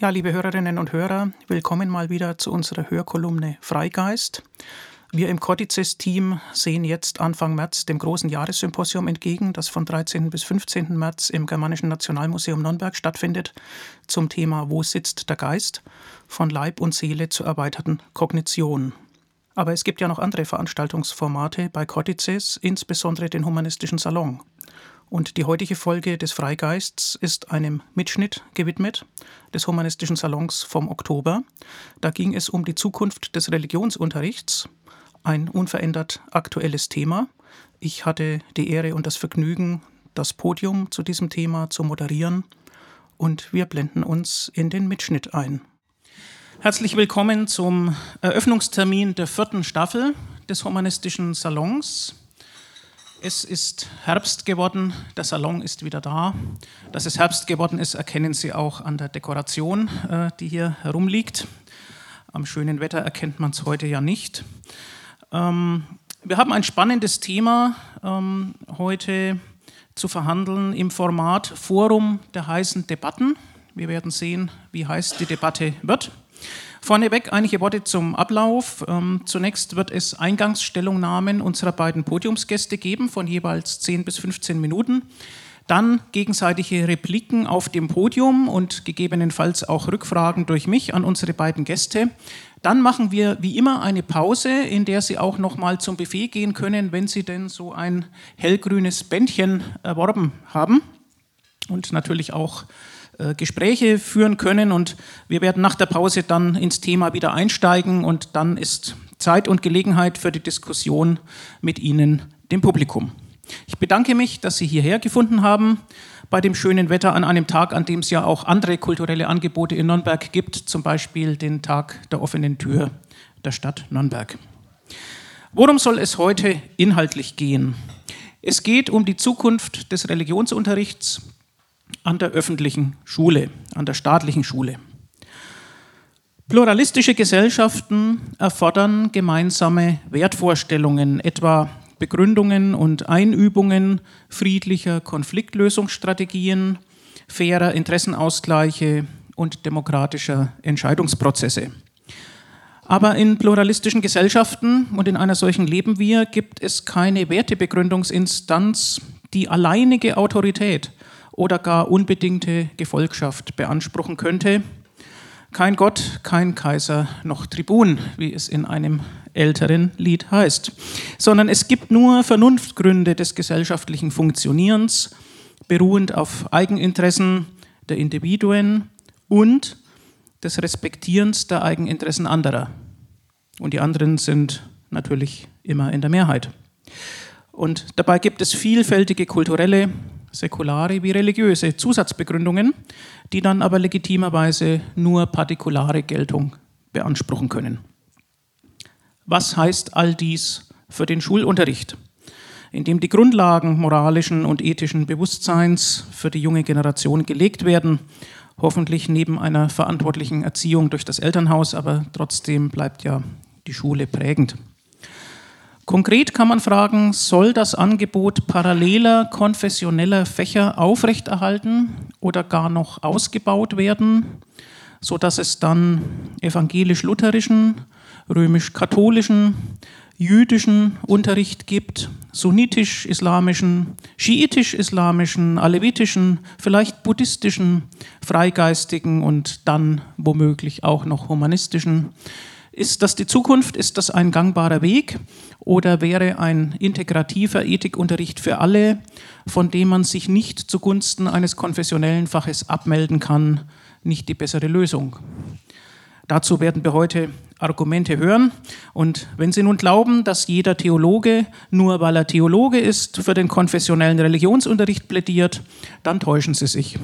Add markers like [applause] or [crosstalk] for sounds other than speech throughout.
Ja, liebe Hörerinnen und Hörer, willkommen mal wieder zu unserer Hörkolumne Freigeist. Wir im Cortices-Team sehen jetzt Anfang März dem großen Jahressymposium entgegen, das von 13. bis 15. März im Germanischen Nationalmuseum Nürnberg stattfindet, zum Thema Wo sitzt der Geist? Von Leib und Seele zur erweiterten Kognition. Aber es gibt ja noch andere Veranstaltungsformate bei Cortices, insbesondere den Humanistischen Salon. Und die heutige Folge des Freigeists ist einem Mitschnitt gewidmet des Humanistischen Salons vom Oktober. Da ging es um die Zukunft des Religionsunterrichts, ein unverändert aktuelles Thema. Ich hatte die Ehre und das Vergnügen, das Podium zu diesem Thema zu moderieren und wir blenden uns in den Mitschnitt ein. Herzlich willkommen zum Eröffnungstermin der vierten Staffel des Humanistischen Salons. Es ist Herbst geworden, der Salon ist wieder da. Dass es Herbst geworden ist, erkennen Sie auch an der Dekoration, äh, die hier herumliegt. Am schönen Wetter erkennt man es heute ja nicht. Ähm, wir haben ein spannendes Thema ähm, heute zu verhandeln im Format Forum der heißen Debatten. Wir werden sehen, wie heiß die Debatte wird. Vorneweg einige Worte zum Ablauf. Ähm, zunächst wird es Eingangsstellungnahmen unserer beiden Podiumsgäste geben von jeweils 10 bis 15 Minuten. Dann gegenseitige Repliken auf dem Podium und gegebenenfalls auch Rückfragen durch mich an unsere beiden Gäste. Dann machen wir wie immer eine Pause, in der Sie auch noch mal zum Buffet gehen können, wenn Sie denn so ein hellgrünes Bändchen erworben haben und natürlich auch Gespräche führen können und wir werden nach der Pause dann ins Thema wieder einsteigen und dann ist Zeit und Gelegenheit für die Diskussion mit Ihnen, dem Publikum. Ich bedanke mich, dass Sie hierher gefunden haben bei dem schönen Wetter an einem Tag, an dem es ja auch andere kulturelle Angebote in Nürnberg gibt, zum Beispiel den Tag der offenen Tür der Stadt Nürnberg. Worum soll es heute inhaltlich gehen? Es geht um die Zukunft des Religionsunterrichts an der öffentlichen Schule, an der staatlichen Schule. Pluralistische Gesellschaften erfordern gemeinsame Wertvorstellungen, etwa Begründungen und Einübungen friedlicher Konfliktlösungsstrategien, fairer Interessenausgleiche und demokratischer Entscheidungsprozesse. Aber in pluralistischen Gesellschaften und in einer solchen leben wir, gibt es keine Wertebegründungsinstanz, die alleinige Autorität oder gar unbedingte Gefolgschaft beanspruchen könnte. Kein Gott, kein Kaiser noch Tribun, wie es in einem älteren Lied heißt, sondern es gibt nur Vernunftgründe des gesellschaftlichen Funktionierens, beruhend auf Eigeninteressen der Individuen und des Respektierens der Eigeninteressen anderer. Und die anderen sind natürlich immer in der Mehrheit. Und dabei gibt es vielfältige kulturelle, säkulare wie religiöse Zusatzbegründungen, die dann aber legitimerweise nur partikulare Geltung beanspruchen können. Was heißt all dies für den Schulunterricht, in dem die Grundlagen moralischen und ethischen Bewusstseins für die junge Generation gelegt werden, hoffentlich neben einer verantwortlichen Erziehung durch das Elternhaus, aber trotzdem bleibt ja die Schule prägend. Konkret kann man fragen, soll das Angebot paralleler konfessioneller Fächer aufrechterhalten oder gar noch ausgebaut werden, sodass es dann evangelisch-lutherischen, römisch-katholischen, jüdischen Unterricht gibt, sunnitisch-islamischen, schiitisch-islamischen, alevitischen, vielleicht buddhistischen, freigeistigen und dann womöglich auch noch humanistischen ist das die Zukunft? Ist das ein gangbarer Weg? Oder wäre ein integrativer Ethikunterricht für alle, von dem man sich nicht zugunsten eines konfessionellen Faches abmelden kann, nicht die bessere Lösung? Dazu werden wir heute Argumente hören. Und wenn Sie nun glauben, dass jeder Theologe, nur weil er Theologe ist, für den konfessionellen Religionsunterricht plädiert, dann täuschen Sie sich.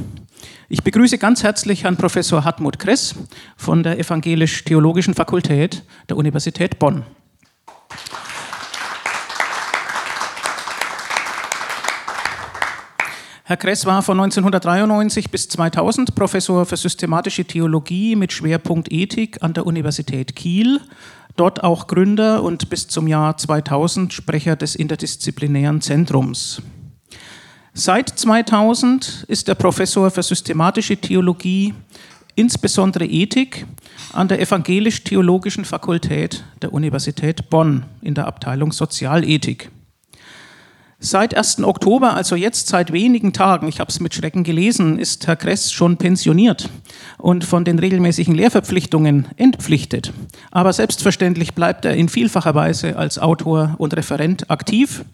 Ich begrüße ganz herzlich Herrn Professor Hartmut Kress von der Evangelisch-Theologischen Fakultät der Universität Bonn. Herr Kress war von 1993 bis 2000 Professor für systematische Theologie mit Schwerpunkt Ethik an der Universität Kiel, dort auch Gründer und bis zum Jahr 2000 Sprecher des interdisziplinären Zentrums. Seit 2000 ist er Professor für systematische Theologie insbesondere Ethik, an der Evangelisch-Theologischen Fakultät der Universität Bonn in der Abteilung Sozialethik. Seit 1. Oktober, also jetzt seit wenigen Tagen, ich habe es mit Schrecken gelesen, ist Herr Kress schon pensioniert und von den regelmäßigen Lehrverpflichtungen entpflichtet. Aber selbstverständlich bleibt er in vielfacher Weise als Autor und Referent aktiv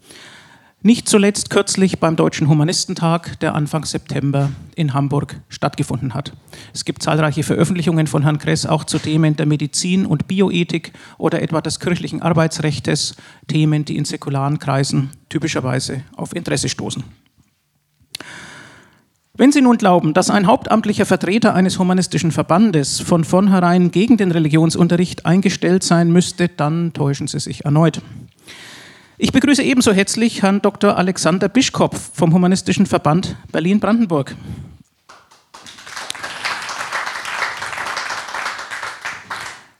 nicht zuletzt kürzlich beim Deutschen Humanistentag, der Anfang September in Hamburg stattgefunden hat. Es gibt zahlreiche Veröffentlichungen von Herrn Kress auch zu Themen der Medizin und Bioethik oder etwa des kirchlichen Arbeitsrechts, Themen, die in säkularen Kreisen typischerweise auf Interesse stoßen. Wenn Sie nun glauben, dass ein hauptamtlicher Vertreter eines humanistischen Verbandes von vornherein gegen den Religionsunterricht eingestellt sein müsste, dann täuschen Sie sich erneut. Ich begrüße ebenso herzlich Herrn Dr. Alexander Bischkopf vom Humanistischen Verband Berlin-Brandenburg.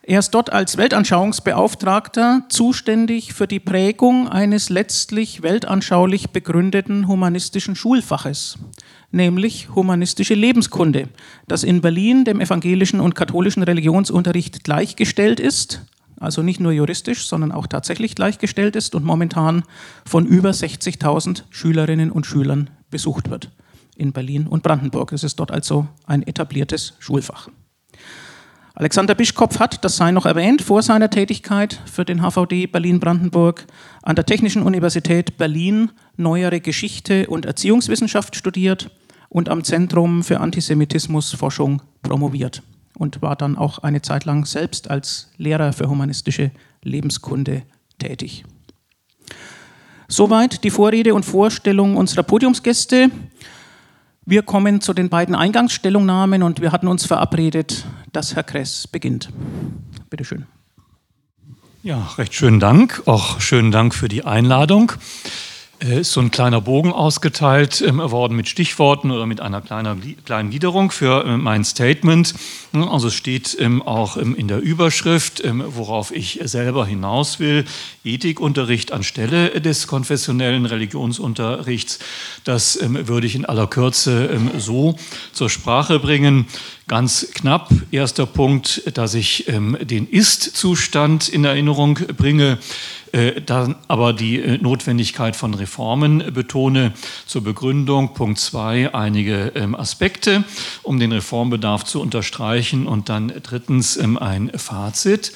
Er ist dort als Weltanschauungsbeauftragter zuständig für die Prägung eines letztlich weltanschaulich begründeten humanistischen Schulfaches, nämlich humanistische Lebenskunde, das in Berlin dem evangelischen und katholischen Religionsunterricht gleichgestellt ist also nicht nur juristisch, sondern auch tatsächlich gleichgestellt ist und momentan von über 60.000 Schülerinnen und Schülern besucht wird in Berlin und Brandenburg. Es ist dort also ein etabliertes Schulfach. Alexander Bischkopf hat, das sei noch erwähnt, vor seiner Tätigkeit für den HVD Berlin-Brandenburg an der Technischen Universität Berlin neuere Geschichte und Erziehungswissenschaft studiert und am Zentrum für Antisemitismusforschung promoviert und war dann auch eine Zeit lang selbst als Lehrer für humanistische Lebenskunde tätig. Soweit die Vorrede und Vorstellung unserer Podiumsgäste. Wir kommen zu den beiden Eingangsstellungnahmen und wir hatten uns verabredet, dass Herr Kress beginnt. Bitte schön. Ja, recht schönen Dank. Auch schönen Dank für die Einladung. Äh, ist so ein kleiner Bogen ausgeteilt ähm, worden mit Stichworten oder mit einer kleinen Gliederung für äh, mein Statement. Also es steht ähm, auch ähm, in der Überschrift, worauf ich selber hinaus will, Ethikunterricht anstelle des konfessionellen Religionsunterrichts. Das würde ich in aller Kürze so zur Sprache bringen. Ganz knapp, erster Punkt, dass ich den Ist-Zustand in Erinnerung bringe. Äh, dann aber die äh, Notwendigkeit von Reformen betone. Zur Begründung Punkt 2 einige ähm, Aspekte, um den Reformbedarf zu unterstreichen und dann drittens ähm, ein Fazit.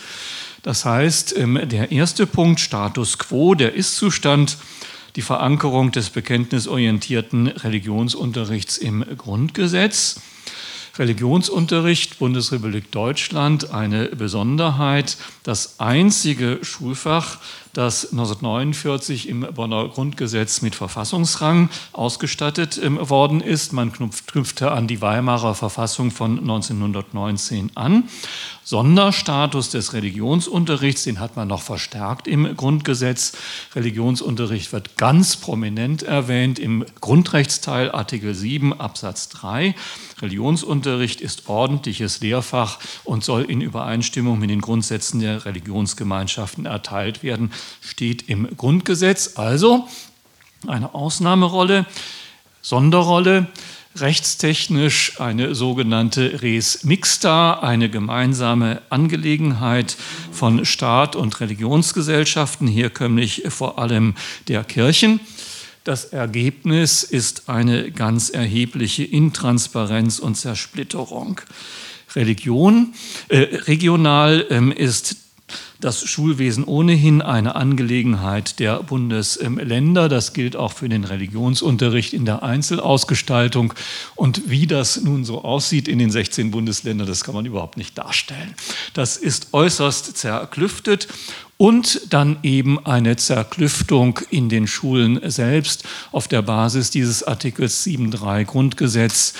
Das heißt, ähm, der erste Punkt, Status quo, der Ist-Zustand, die Verankerung des bekenntnisorientierten Religionsunterrichts im Grundgesetz. Religionsunterricht Bundesrepublik Deutschland eine Besonderheit. Das einzige Schulfach, das 1949 im Bonner Grundgesetz mit Verfassungsrang ausgestattet ähm, worden ist. Man knüpfte an die Weimarer Verfassung von 1919 an. Sonderstatus des Religionsunterrichts, den hat man noch verstärkt im Grundgesetz. Religionsunterricht wird ganz prominent erwähnt im Grundrechtsteil Artikel 7 Absatz 3. Religionsunterricht ist ordentliches Lehrfach und soll in Übereinstimmung mit den Grundsätzen der Religionsgemeinschaften erteilt werden, steht im Grundgesetz. Also eine Ausnahmerolle, Sonderrolle rechtstechnisch eine sogenannte Res Mixta, eine gemeinsame Angelegenheit von Staat und Religionsgesellschaften, herkömmlich vor allem der Kirchen. Das Ergebnis ist eine ganz erhebliche Intransparenz und Zersplitterung. Religion, äh, regional ähm, ist das Schulwesen ohnehin eine Angelegenheit der Bundesländer. Das gilt auch für den Religionsunterricht in der Einzelausgestaltung. Und wie das nun so aussieht in den 16 Bundesländern, das kann man überhaupt nicht darstellen. Das ist äußerst zerklüftet und dann eben eine Zerklüftung in den Schulen selbst auf der Basis dieses Artikels 7.3 Grundgesetz ähm,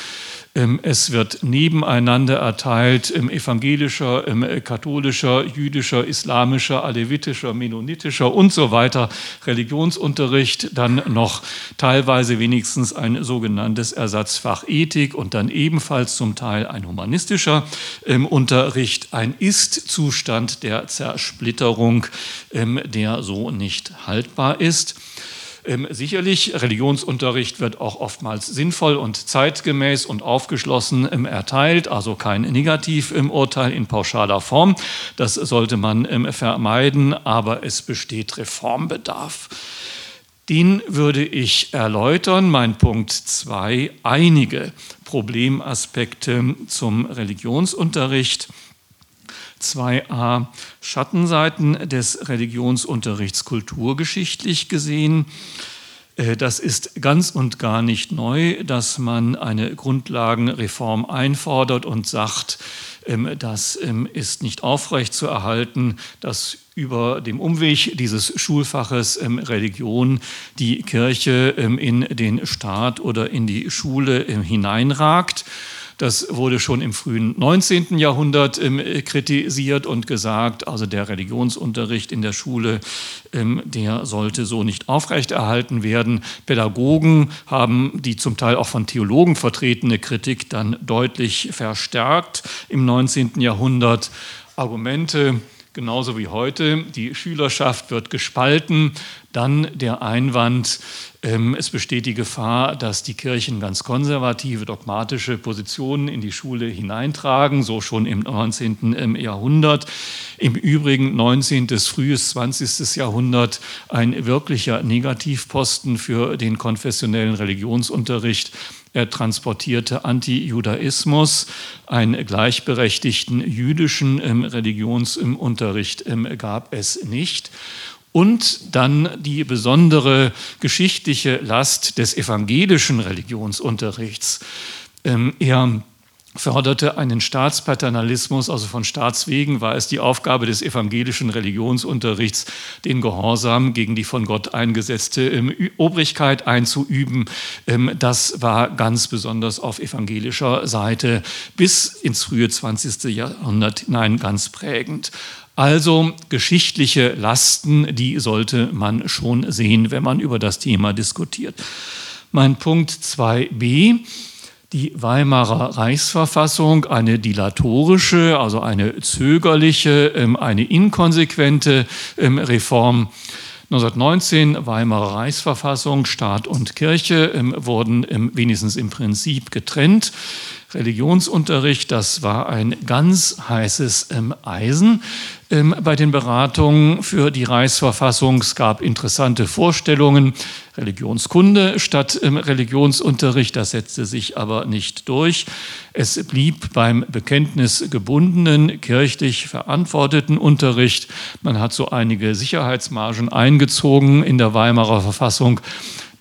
es wird nebeneinander erteilt evangelischer, katholischer, jüdischer, islamischer, alevitischer, mennonitischer und so weiter Religionsunterricht, dann noch teilweise wenigstens ein sogenanntes Ersatzfach Ethik und dann ebenfalls zum Teil ein humanistischer ähm, Unterricht, ein Ist-Zustand der Zersplitterung, ähm, der so nicht haltbar ist. Ähm, sicherlich, Religionsunterricht wird auch oftmals sinnvoll und zeitgemäß und aufgeschlossen ähm, erteilt, also kein Negativurteil in pauschaler Form. Das sollte man ähm, vermeiden, aber es besteht Reformbedarf. Den würde ich erläutern. Mein Punkt 2, einige Problemaspekte zum Religionsunterricht. 2a Schattenseiten des Religionsunterrichts kulturgeschichtlich gesehen. Äh, das ist ganz und gar nicht neu, dass man eine Grundlagenreform einfordert und sagt, ähm, das ähm, ist nicht aufrecht zu erhalten, dass über dem Umweg dieses Schulfaches ähm, Religion die Kirche in den Staat oder in die Schule hineinragt. Das wurde schon im frühen 19. Jahrhundert ähm, kritisiert und gesagt, also der Religionsunterricht in der Schule, ähm, der sollte so nicht aufrechterhalten werden. Pädagogen haben die zum Teil auch von Theologen vertretene Kritik dann deutlich verstärkt im 19. Jahrhundert. Argumente genauso wie heute. Die Schülerschaft wird gespalten. Dann der Einwand, ähm, es besteht die Gefahr, dass die Kirchen ganz konservative, dogmatische Positionen in die Schule hineintragen, so schon im 19. Ähm, Jahrhundert. Im Übrigen 19. frühes 20. Jahrhundert ein wirklicher Negativposten für den konfessionellen Religionsunterricht er transportierte Antijudaismus, einen gleichberechtigten jüdischen ähm, Religionsunterricht gab es nicht. Und dann die besondere geschichtliche Last des evangelischen Religionsunterrichts. Ähm, er förderte einen Staatspaternalismus, also von Staatswegen war es die Aufgabe des evangelischen Religionsunterrichts, den Gehorsam gegen die von Gott eingesetzte ähm, Obrigkeit einzuüben. Ähm, das war ganz besonders auf evangelischer Seite bis ins frühe 20. Jahrhundert hinein ganz prägend. Also geschichtliche Lasten, die sollte man schon sehen, wenn man über das Thema diskutiert. Mein Punkt 2b die Weimarer Reichsverfassung eine dilatorische, also eine zögerliche, ähm, eine inkonsequente ähm, Reform. 1919 Weimarer Reichsverfassung, Staat und Kirche ähm, wurden wenigstens im Prinzip getrennt. Religionsunterricht, das war ein ganz heißes Eisen. Ähm, bei den Beratungen für die Reichsverfassung. Es gab interessante Vorstellungen, Religionskunde statt ähm, Religionsunterricht, das setzte sich aber nicht durch. Es blieb beim bekenntnisgebundenen, kirchlich verantworteten Unterricht. Man hat so einige Sicherheitsmargen eingezogen in der Weimarer Verfassung.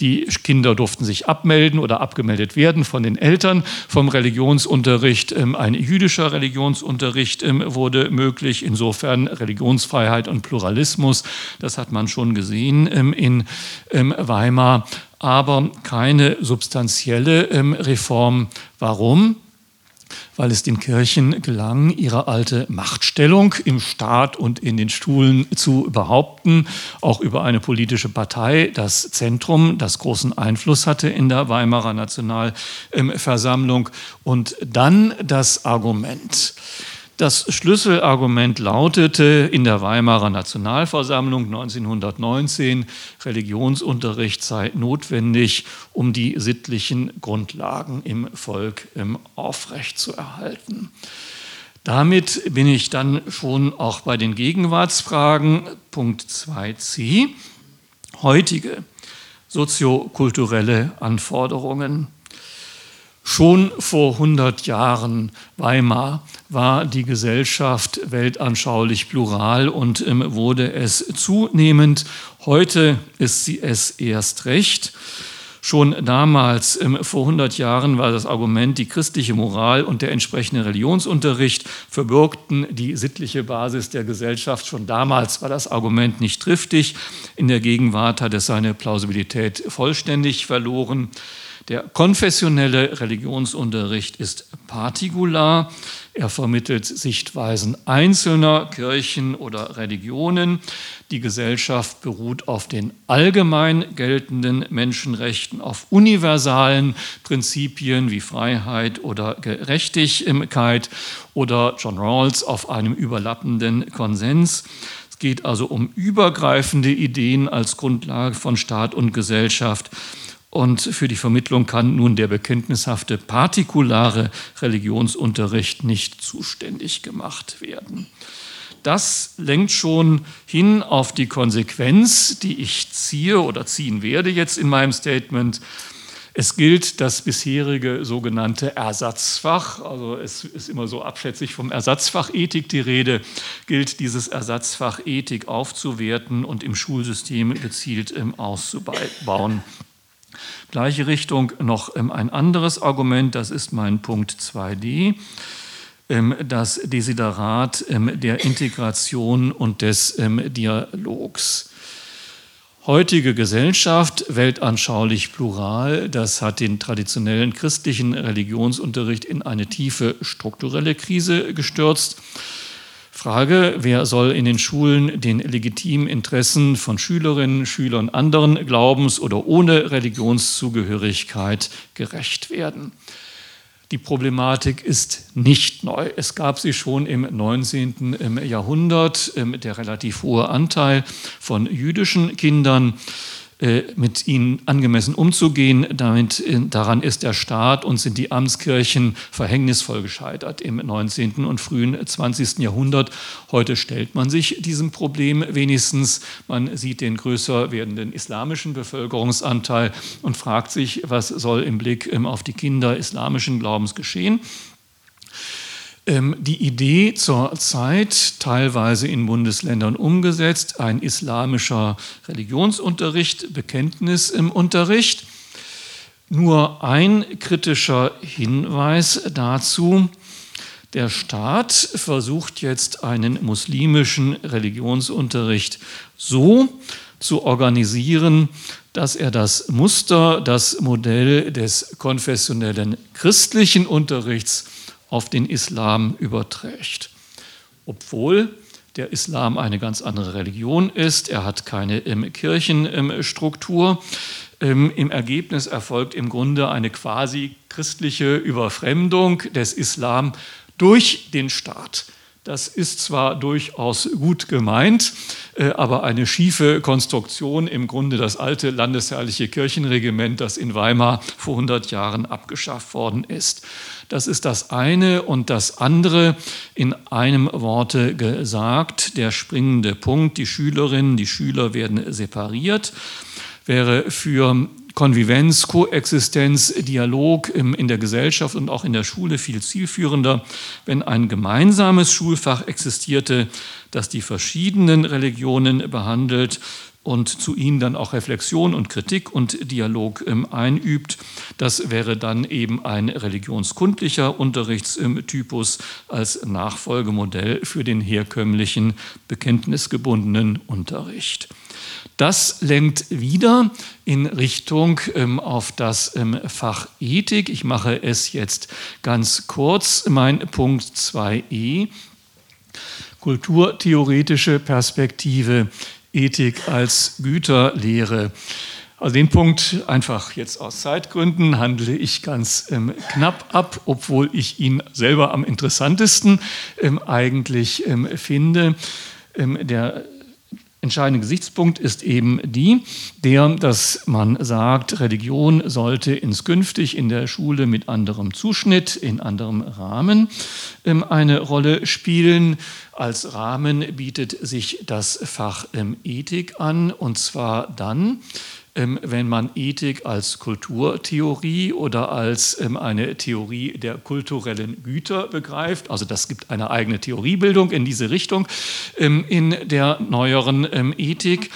Die Kinder durften sich abmelden oder abgemeldet werden von den Eltern vom Religionsunterricht. Ähm, ein jüdischer Religionsunterricht ähm, wurde möglich. Insofern Religionsfreiheit und Pluralismus, das hat man schon gesehen ähm, in Weimar, aber keine substanzielle Reform. Warum? Weil es den Kirchen gelang, ihre alte Machtstellung im Staat und in den Stuhlen zu behaupten, auch über eine politische Partei, das Zentrum, das großen Einfluss hatte in der Weimarer Nationalversammlung. Und dann das Argument, das Schlüsselargument lautete in der Weimarer Nationalversammlung 1919, Religionsunterricht sei notwendig, um die sittlichen Grundlagen im Volk aufrechtzuerhalten. Damit bin ich dann schon auch bei den Gegenwartsfragen, Punkt 2c, heutige soziokulturelle Anforderungen. Schon vor 100 Jahren Weimar war die Gesellschaft weltanschaulich plural und ähm, wurde es zunehmend. Heute ist sie es erst recht. Schon damals, ähm, vor 100 Jahren, war das Argument, die christliche Moral und der entsprechende Religionsunterricht verbürgten die sittliche Basis der Gesellschaft. Schon damals war das Argument nicht triftig. In der Gegenwart hat es seine Plausibilität vollständig verloren. Der konfessionelle Religionsunterricht ist partikular. Er vermittelt Sichtweisen einzelner Kirchen oder Religionen. Die Gesellschaft beruht auf den allgemein geltenden Menschenrechten, auf universalen Prinzipien wie Freiheit oder Gerechtigkeit oder John Rawls auf einem überlappenden Konsens. Es geht also um übergreifende Ideen als Grundlage von Staat und Gesellschaft. Und für die Vermittlung kann nun der bekenntnishafte partikulare Religionsunterricht nicht zuständig gemacht werden. Das lenkt schon hin auf die Konsequenz, die ich ziehe oder ziehen werde jetzt in meinem Statement. Es gilt das bisherige sogenannte Ersatzfach, also es ist immer so abschätzig vom Ersatzfach Ethik die Rede, gilt dieses Ersatzfach Ethik aufzuwerten und im Schulsystem gezielt ähm, auszubauen. Gleiche Richtung noch ähm, ein anderes Argument, das ist mein Punkt 2d ähm, das Desiderat der Integration und des Dialogs. Heutige Gesellschaft, weltanschaulich plural, das hat den traditionellen christlichen Religionsunterricht in eine tiefe strukturelle Krise gestürzt. Frage, wer soll in den Schulen den legitimen Interessen von Schülerinnen, Schülern anderen Glaubens oder ohne Religionszugehörigkeit gerecht werden? Die Problematik ist nicht neu. Es gab sie schon im 19. Jahrhundert, ähm, der relativ hohe Anteil von jüdischen Kindern mit ihnen angemessen umzugehen. Damit, äh, daran ist der Staat und sind die Amtskirchen verhängnisvoll gescheitert im 19. und frühen 20. Jahrhundert. Heute stellt man sich diesem Problem wenigstens. Man sieht den größer werdenden islamischen Bevölkerungsanteil und fragt sich, was soll im Blick ähm, auf die Kinder islamischen Glaubens geschehen. Ähm, die Idee zur Zeit, teilweise in Bundesländern umgesetzt, ein islamischer Religionsunterricht, Bekenntnis im Unterricht. Nur ein kritischer Hinweis dazu. Der Staat versucht jetzt einen muslimischen Religionsunterricht so zu organisieren, dass er das Muster, das Modell des konfessionellen christlichen Unterrichts auf den Islam überträgt. Obwohl der Islam eine ganz andere Religion ist, er hat keine ähm, Kirchenstruktur. Ähm, Im Ergebnis erfolgt im Grunde eine quasi christliche Überfremdung des Islam durch den Staat. Das ist zwar durchaus gut gemeint, äh, aber eine schiefe Konstruktion, im Grunde das alte landesherrliche Kirchenregiment, das in Weimar vor 100 Jahren abgeschafft worden ist. Das ist das eine und das andere in einem Worte gesagt. Der springende Punkt, die Schülerinnen, die Schüler werden separiert, wäre für Konvivenz, Koexistenz, Dialog in der Gesellschaft und auch in der Schule viel zielführender, wenn ein gemeinsames Schulfach existierte, das die verschiedenen Religionen behandelt und zu ihnen dann auch Reflexion und Kritik und Dialog ähm, einübt. Das wäre dann eben ein religionskundlicher Unterrichtstypus als Nachfolgemodell für den herkömmlichen bekenntnisgebundenen Unterricht. Das lenkt wieder in Richtung ähm, auf das ähm, Fach Ethik. Ich mache es jetzt ganz kurz. Mein Punkt 2e. Kulturtheoretische Perspektive Ethik als Güterlehre. Also den Punkt einfach jetzt aus Zeitgründen handle ich ganz ähm, knapp ab, obwohl ich ihn selber am interessantesten ähm, eigentlich ähm, finde. Ähm, der entscheidende Gesichtspunkt ist eben die, der, dass man sagt, Religion sollte inskünftig in der Schule mit anderem Zuschnitt, in anderem Rahmen ähm, eine Rolle spielen. Als Rahmen bietet sich das Fach ähm, Ethik an, und zwar dann, wenn man Ethik als Kulturtheorie oder als ähm, eine Theorie der kulturellen Güter begreift. Also das gibt eine eigene Theoriebildung in diese Richtung ähm, in der neueren Ethik.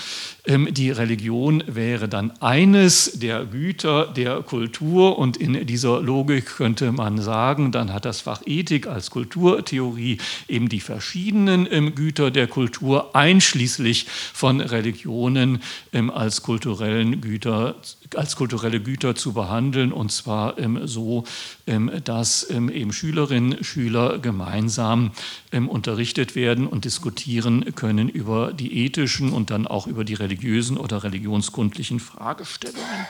Ähm, die Religion wäre dann eines der Güter der Kultur und in dieser Logik könnte man sagen, dann hat das Fach Ethik als Kulturtheorie eben die verschiedenen ähm, Güter der Kultur einschließlich von Religionen ähm, als kulturellen Güter als kulturelle Güter zu behandeln und zwar ähm, so, ähm, dass ähm, eben Schülerinnen Schüler gemeinsam unterrichtet werden und diskutieren können über die ethischen und dann auch über die religiösen oder religionskundlichen Fragestellungen.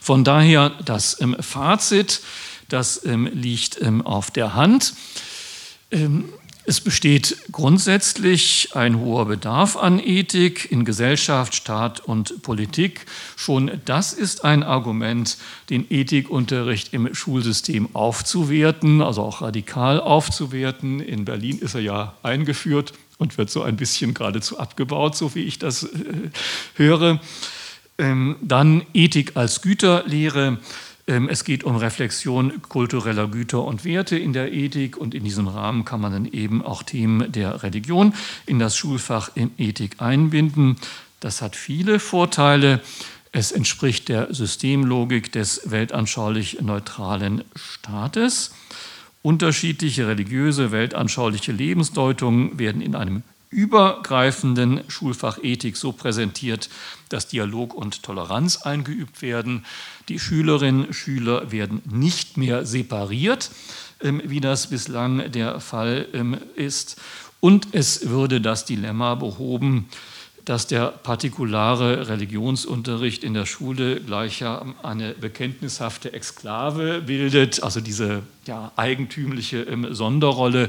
Von daher das Fazit, das liegt auf der Hand. Es besteht grundsätzlich ein hoher Bedarf an Ethik in Gesellschaft, Staat und Politik. Schon das ist ein Argument, den Ethikunterricht im Schulsystem aufzuwerten, also auch radikal aufzuwerten. In Berlin ist er ja eingeführt und wird so ein bisschen geradezu abgebaut, so wie ich das äh, höre. Ähm, dann Ethik als Güterlehre. Ähm, es geht um Reflexion kultureller Güter und Werte in der Ethik und in diesem Rahmen kann man dann eben auch Themen der Religion in das Schulfach in Ethik einbinden. Das hat viele Vorteile. Es entspricht der Systemlogik des weltanschaulich neutralen Staates. Unterschiedliche religiöse, weltanschauliche Lebensdeutungen werden in einem übergreifenden Schulfach Ethik so präsentiert, dass Dialog und Toleranz eingeübt werden. Die Schülerinnen und Schüler werden nicht mehr separiert, ähm, wie das bislang der Fall ähm, ist. Und es würde das Dilemma behoben, dass der partikulare Religionsunterricht in der Schule gleicher eine bekenntnishafte Exklave bildet, also diese ja, eigentümliche ähm, Sonderrolle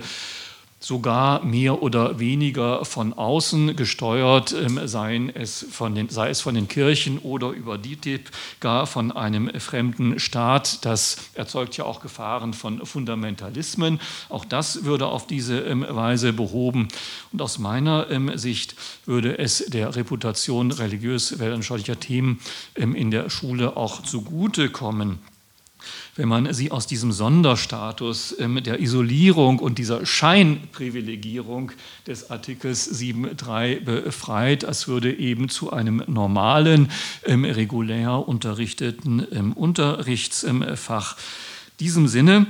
sogar mehr oder weniger von außen gesteuert, ähm, seien es von den, sei es von den Kirchen oder über DITIB, gar von einem fremden Staat. Das erzeugt ja auch Gefahren von Fundamentalismen. Auch das würde auf diese ähm, Weise behoben. Und aus meiner ähm, Sicht würde es der Reputation religiös weltanschaulicher Themen in der Schule auch zugutekommen wenn man sie aus diesem Sonderstatus ähm, der Isolierung und dieser Scheinprivilegierung des Artikels 7.3 befreit, als würde eben zu einem normalen, ähm, regulär unterrichteten ähm, Unterrichtsfach. In diesem Sinne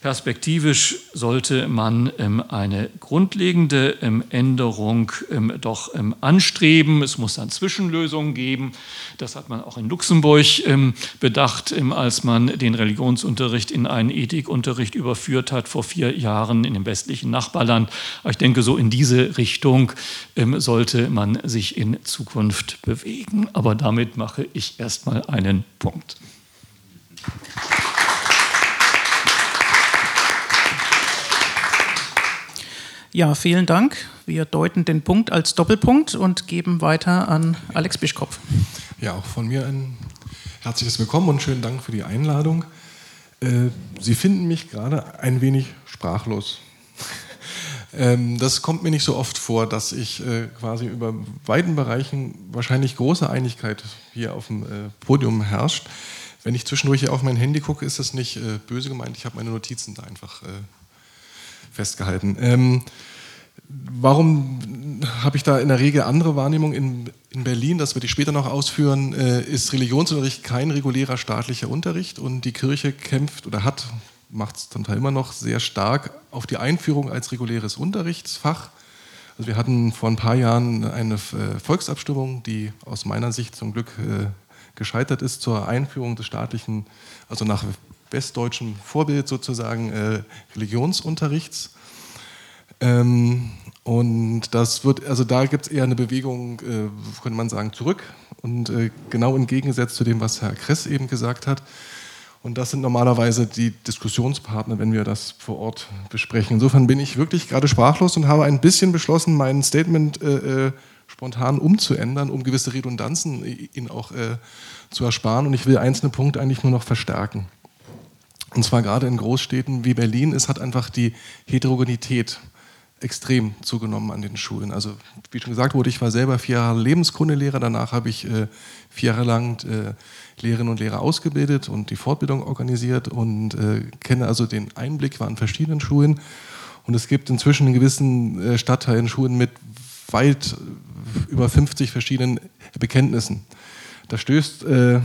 Perspektivisch sollte man ähm, eine grundlegende ähm, Änderung ähm, doch anstreben. Es muss dann Zwischenlösungen geben. Das hat man auch in Luxemburg bedacht, als man den Religionsunterricht in einen Ethikunterricht überführt hat vor vier Jahren in dem westlichen Nachbarland. Ich denke, so in diese Richtung sollte man sich in Zukunft bewegen. Aber damit mache ich erstmal einen Punkt. Ja, vielen Dank. Wir deuten den Punkt als Doppelpunkt und geben weiter an Alex Bischkopf. Ja, auch von mir ein herzliches Willkommen und schönen Dank für die Einladung. Äh, Sie finden mich gerade ein wenig sprachlos. [laughs] Ähm, das kommt mir nicht so oft vor, dass ich äh, quasi über weiten Bereichen wahrscheinlich große Einigkeit hier auf dem äh, Podium herrscht. Wenn ich zwischendurch hier auf mein Handy gucke, ist das nicht böse gemeint. Ich habe meine Notizen da einfach festgehalten. Warum habe ich da in der Regel andere Wahrnehmung? In, in Berlin, das werde ich später noch ausführen, äh, ist Religionsunterricht kein regulärer staatlicher Unterricht und die Kirche kämpft oder hat, macht es zum Teil immer noch sehr stark auf die Einführung als reguläres Unterrichtsfach. Also wir hatten vor ein paar Jahren eine äh, Volksabstimmung, die aus meiner Sicht zum Glück äh, gescheitert ist zur Einführung des staatlichen, also nach westdeutschem Vorbild sozusagen äh, Religionsunterrichts. Ähm, und das wird, also da gibt es eher eine Bewegung, äh, könnte man sagen, zurück. Und äh, genau im Gegensatz zu dem, was Herr Kress eben gesagt hat. Und das sind normalerweise die Diskussionspartner, wenn wir das vor Ort besprechen. Insofern bin ich wirklich gerade sprachlos und habe ein bisschen beschlossen, mein Statement äh, äh spontan umzuändern, um gewisse Redundanzen ihn auch äh, zu ersparen. Und ich will einzelne Punkte eigentlich nur noch verstärken. Und zwar gerade in Großstädten wie Berlin, es hat einfach die Heterogenität extrem zugenommen an den Schulen. Also wie schon gesagt wurde, ich war selber vier Jahre Lebenskundelehrer, danach habe ich äh, vier Jahre lang äh, Lehrerinnen und Lehrer ausgebildet und die Fortbildung organisiert und äh, kenne also den Einblick, war an verschiedenen Schulen und es gibt inzwischen in gewissen äh, Stadtteilen Schulen mit weit über 50 verschiedenen Bekenntnissen. Da stößt äh,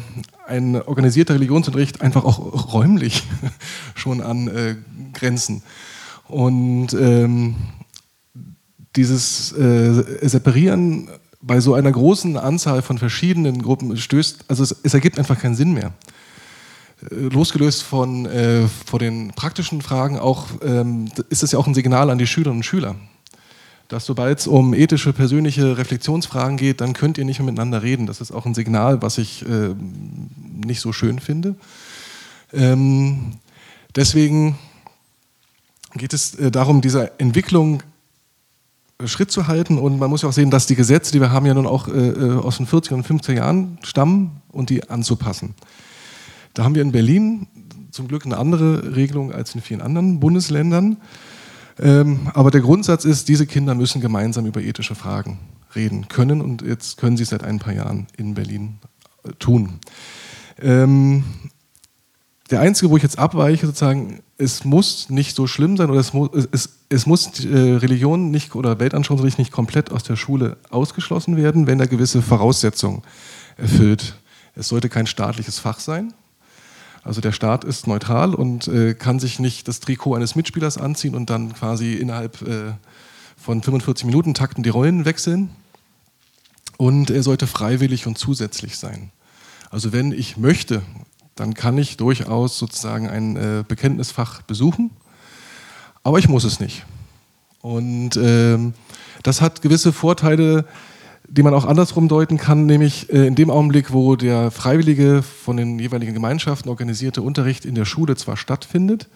ein organisierter Religionsunterricht einfach auch räumlich [laughs] schon an äh, Grenzen. Und ähm, dieses äh, Separieren bei so einer großen Anzahl von verschiedenen Gruppen stößt, also es, es ergibt einfach keinen Sinn mehr. Äh, losgelöst von, äh, von den praktischen Fragen auch, ähm, ist es ja auch ein Signal an die Schülerinnen und Schüler dass sobald es um ethische, persönliche Reflexionsfragen geht, dann könnt ihr nicht mehr miteinander reden. Das ist auch ein Signal, was ich äh, nicht so schön finde. Ähm, deswegen geht es äh, darum, dieser Entwicklung Schritt zu halten. Und man muss ja auch sehen, dass die Gesetze, die wir haben, ja nun auch äh, aus den 40er und 50er Jahren stammen und die anzupassen. Da haben wir in Berlin zum Glück eine andere Regelung als in vielen anderen Bundesländern. Ähm, aber der Grundsatz ist, diese Kinder müssen gemeinsam über ethische Fragen reden können und jetzt können sie es seit ein paar Jahren in Berlin äh, tun. Ähm, der einzige, wo ich jetzt abweiche, sozusagen, es muss nicht so schlimm sein oder es muss, es, es muss äh, Religion nicht oder Weltanschauungsricht nicht komplett aus der Schule ausgeschlossen werden, wenn er gewisse Voraussetzungen erfüllt. Es sollte kein staatliches Fach sein. Also der Staat ist neutral und äh, kann sich nicht das Trikot eines Mitspielers anziehen und dann quasi innerhalb äh, von 45 Minuten Takten die Rollen wechseln. Und er sollte freiwillig und zusätzlich sein. Also wenn ich möchte, dann kann ich durchaus sozusagen ein äh, Bekenntnisfach besuchen, aber ich muss es nicht. Und ähm, das hat gewisse Vorteile, die man auch andersrum deuten kann, nämlich äh, in dem Augenblick, wo der freiwillige von den jeweiligen Gemeinschaften organisierte Unterricht in der Schule zwar stattfindet,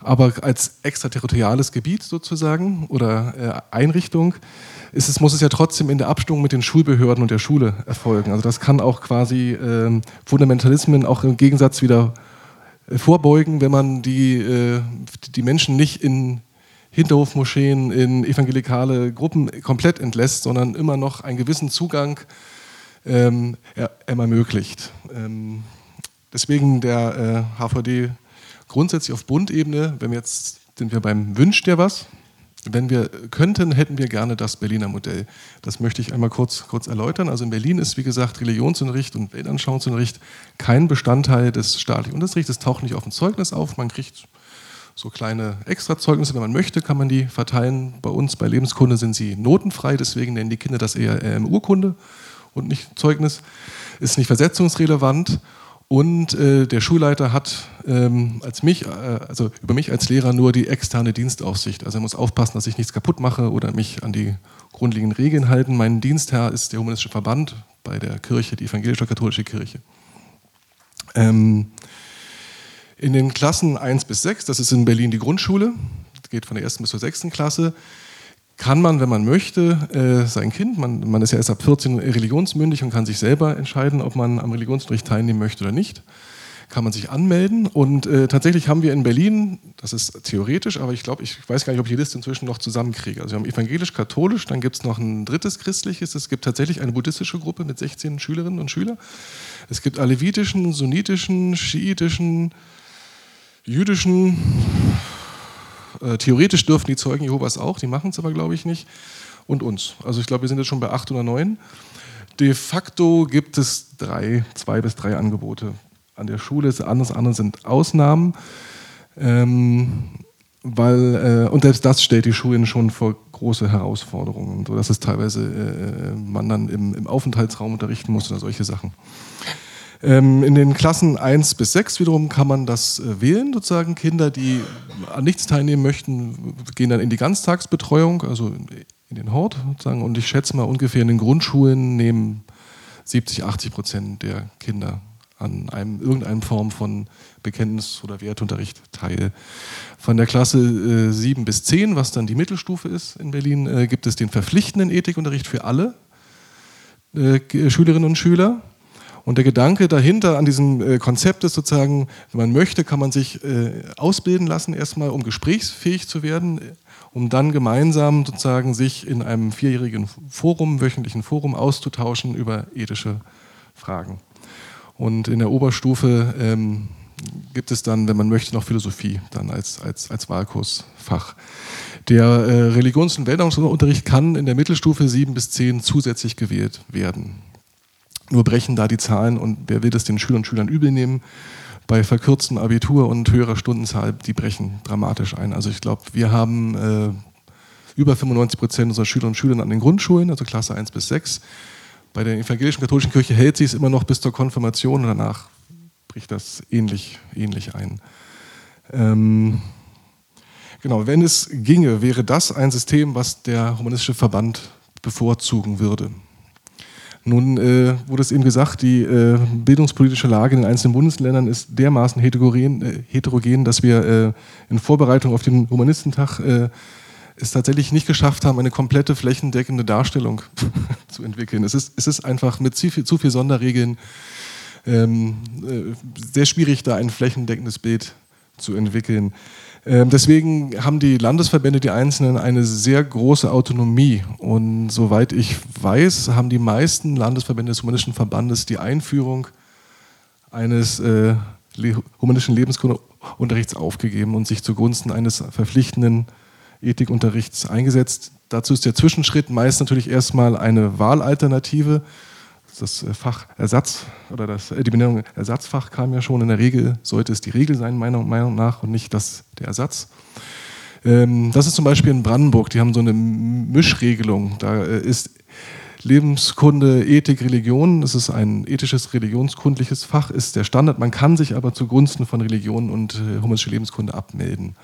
aber als extraterritoriales Gebiet sozusagen oder äh, Einrichtung ist es, muss es ja trotzdem in der Abstimmung mit den Schulbehörden und der Schule erfolgen. Also das kann auch quasi äh, Fundamentalismen auch im Gegensatz wieder äh, vorbeugen, wenn man die, äh, die Menschen nicht in Hinterhofmoscheen, in evangelikale Gruppen komplett entlässt, sondern immer noch einen gewissen Zugang ähm, ermöglicht. Ähm, deswegen der äh, HVD grundsätzlich auf Bundebene, wenn wir jetzt sind wir beim Wünsch dir was, wenn wir könnten, hätten wir gerne das Berliner Modell. Das möchte ich einmal kurz, kurz erläutern. Also in Berlin ist, wie gesagt, Religionsunterricht und Weltanschauungsunterricht kein Bestandteil des staatlichen Unterrichts. Es taucht nicht auf dem Zeugnis auf. Man kriegt so kleine Extrazeugnisse, wenn man möchte, kann man die verteilen. Bei uns bei Lebenskunde sind sie notenfrei, deswegen nennen die Kinder das eher ähm, Urkunde und nicht Zeugnis. Ist nicht versetzungsrelevant und äh, der Schulleiter hat ähm, als mich, äh, also über mich als Lehrer nur die externe Dienstaufsicht. Also er muss aufpassen, dass ich nichts kaputt mache oder mich an die grundlegenden Regeln halten. Mein Dienstherr ist der Humanistische Verband bei der Kirche, die evangelische-katholische Kirche. Ähm, in den Klassen 1 bis 6, das ist in Berlin die Grundschule, geht von der ersten bis zur sechsten Klasse, kann man, wenn man möchte, äh, sein Kind, man, man ist ja erst ab 14 religionsmündig und kann sich selber entscheiden, ob man am Religionsunterricht teilnehmen möchte oder nicht, kann man sich anmelden. Und äh, tatsächlich haben wir in Berlin, das ist theoretisch, aber ich glaube, ich weiß gar nicht, ob ich die Liste inzwischen noch zusammenkriege. Also wir haben evangelisch-katholisch, dann gibt es noch ein drittes christliches, es gibt tatsächlich eine buddhistische Gruppe mit 16 Schülerinnen und Schülern. Es gibt alevitischen, sunnitischen, schiitischen, jüdischen, äh, theoretisch dürfen die Zeugen Jehovas auch, die machen es aber, glaube ich, nicht. Und uns. Also ich glaube, wir sind jetzt schon bei acht oder neun. De facto gibt es drei, zwei bis drei Angebote an der Schule. Alles andere sind Ausnahmen. Ähm, weil, äh, und selbst das stellt die Schulen schon vor große Herausforderungen, sodass es teilweise äh, man dann im, im Aufenthaltsraum unterrichten muss oder solche Sachen. Ähm, in den Klassen 1 bis 6 wiederum kann man das äh, wählen, sozusagen. Kinder, die an nichts teilnehmen möchten, gehen dann in die Ganztagsbetreuung, also in den Hort sozusagen. Und ich schätze mal, ungefähr in den Grundschulen nehmen 70, 80 Prozent der Kinder an einem, irgendeiner Form von Bekenntnis- oder Wertunterricht teil. Von der Klasse äh, 7 bis 10, was dann die Mittelstufe ist in Berlin, äh, gibt es den verpflichtenden Ethikunterricht für alle äh, Schülerinnen und Schüler. Und der Gedanke dahinter an diesem äh, Konzept ist sozusagen, wenn man möchte, kann man sich äh, ausbilden lassen, erstmal, um gesprächsfähig zu werden, um dann gemeinsam sozusagen sich in einem vierjährigen Forum, wöchentlichen Forum auszutauschen über ethische Fragen. Und in der Oberstufe ähm, gibt es dann, wenn man möchte, noch Philosophie dann als, als, als Wahlkursfach. Der äh, Religions- und Weltanschauungsunterricht kann in der Mittelstufe 7 bis 10 zusätzlich gewählt werden. Nur brechen da die Zahlen und wer will das den Schülern und Schülern übel nehmen? Bei verkürztem Abitur und höherer Stundenzahl, die brechen dramatisch ein. Also ich glaube, wir haben äh, über 95 Prozent unserer Schüler und Schüler an den Grundschulen, also Klasse 1 bis 6. Bei der evangelischen katholischen Kirche hält sich es immer noch bis zur Konfirmation und danach bricht das ähnlich, ähnlich ein. Ähm, genau, wenn es ginge, wäre das ein System, was der humanistische Verband bevorzugen würde. Nun äh, wurde es eben gesagt, die äh, bildungspolitische Lage in den einzelnen Bundesländern ist dermaßen heterogen, äh, heterogen dass wir äh, in Vorbereitung auf den Humanistentag äh, es tatsächlich nicht geschafft haben, eine komplette flächendeckende Darstellung [laughs] zu entwickeln. Es ist, es ist einfach mit zu viel, zu viel Sonderregeln ähm, äh, sehr schwierig, da ein flächendeckendes Bild zu entwickeln. Ähm, deswegen haben die Landesverbände, die Einzelnen, eine sehr große Autonomie. Und soweit ich weiß, haben die meisten Landesverbände des Humanistischen Verbandes die Einführung eines äh, humanistischen Lebenskundeunterrichts aufgegeben und sich zugunsten eines verpflichtenden Ethikunterrichts eingesetzt. Dazu ist der Zwischenschritt meist natürlich erstmal eine Wahlalternative das äh, Fach oder das, äh, die Benennung Ersatzfach kam ja schon. In der Regel sollte es die Regel sein, meiner Meinung nach, und nicht das, der Ersatz. Ähm, das ist zum Beispiel in Brandenburg, die haben so eine Mischregelung. Da äh, ist Lebenskunde, Ethik, Religion, das ist ein ethisches, religionskundliches Fach, ist der Standard. Man kann sich aber zugunsten von Religion und äh, humanistische Lebenskunde abmelden.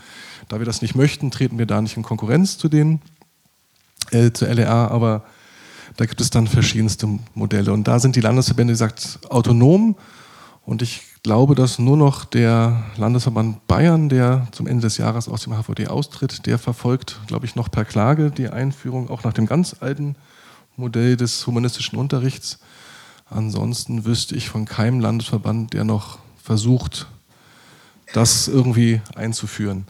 Da wir das nicht möchten, treten wir da nicht in Konkurrenz zu denen, äh, zur LEA, aber da gibt es dann verschiedenste Modelle. Und da sind die Landesverbände, wie gesagt, autonom. Und ich glaube, dass nur noch der Landesverband Bayern, der zum Ende des Jahres aus dem HVD austritt, der verfolgt, glaube ich, noch per Klage die Einführung, auch nach dem ganz alten Modell des humanistischen Unterrichts. Ansonsten wüsste ich von keinem Landesverband, der noch versucht, das irgendwie einzuführen.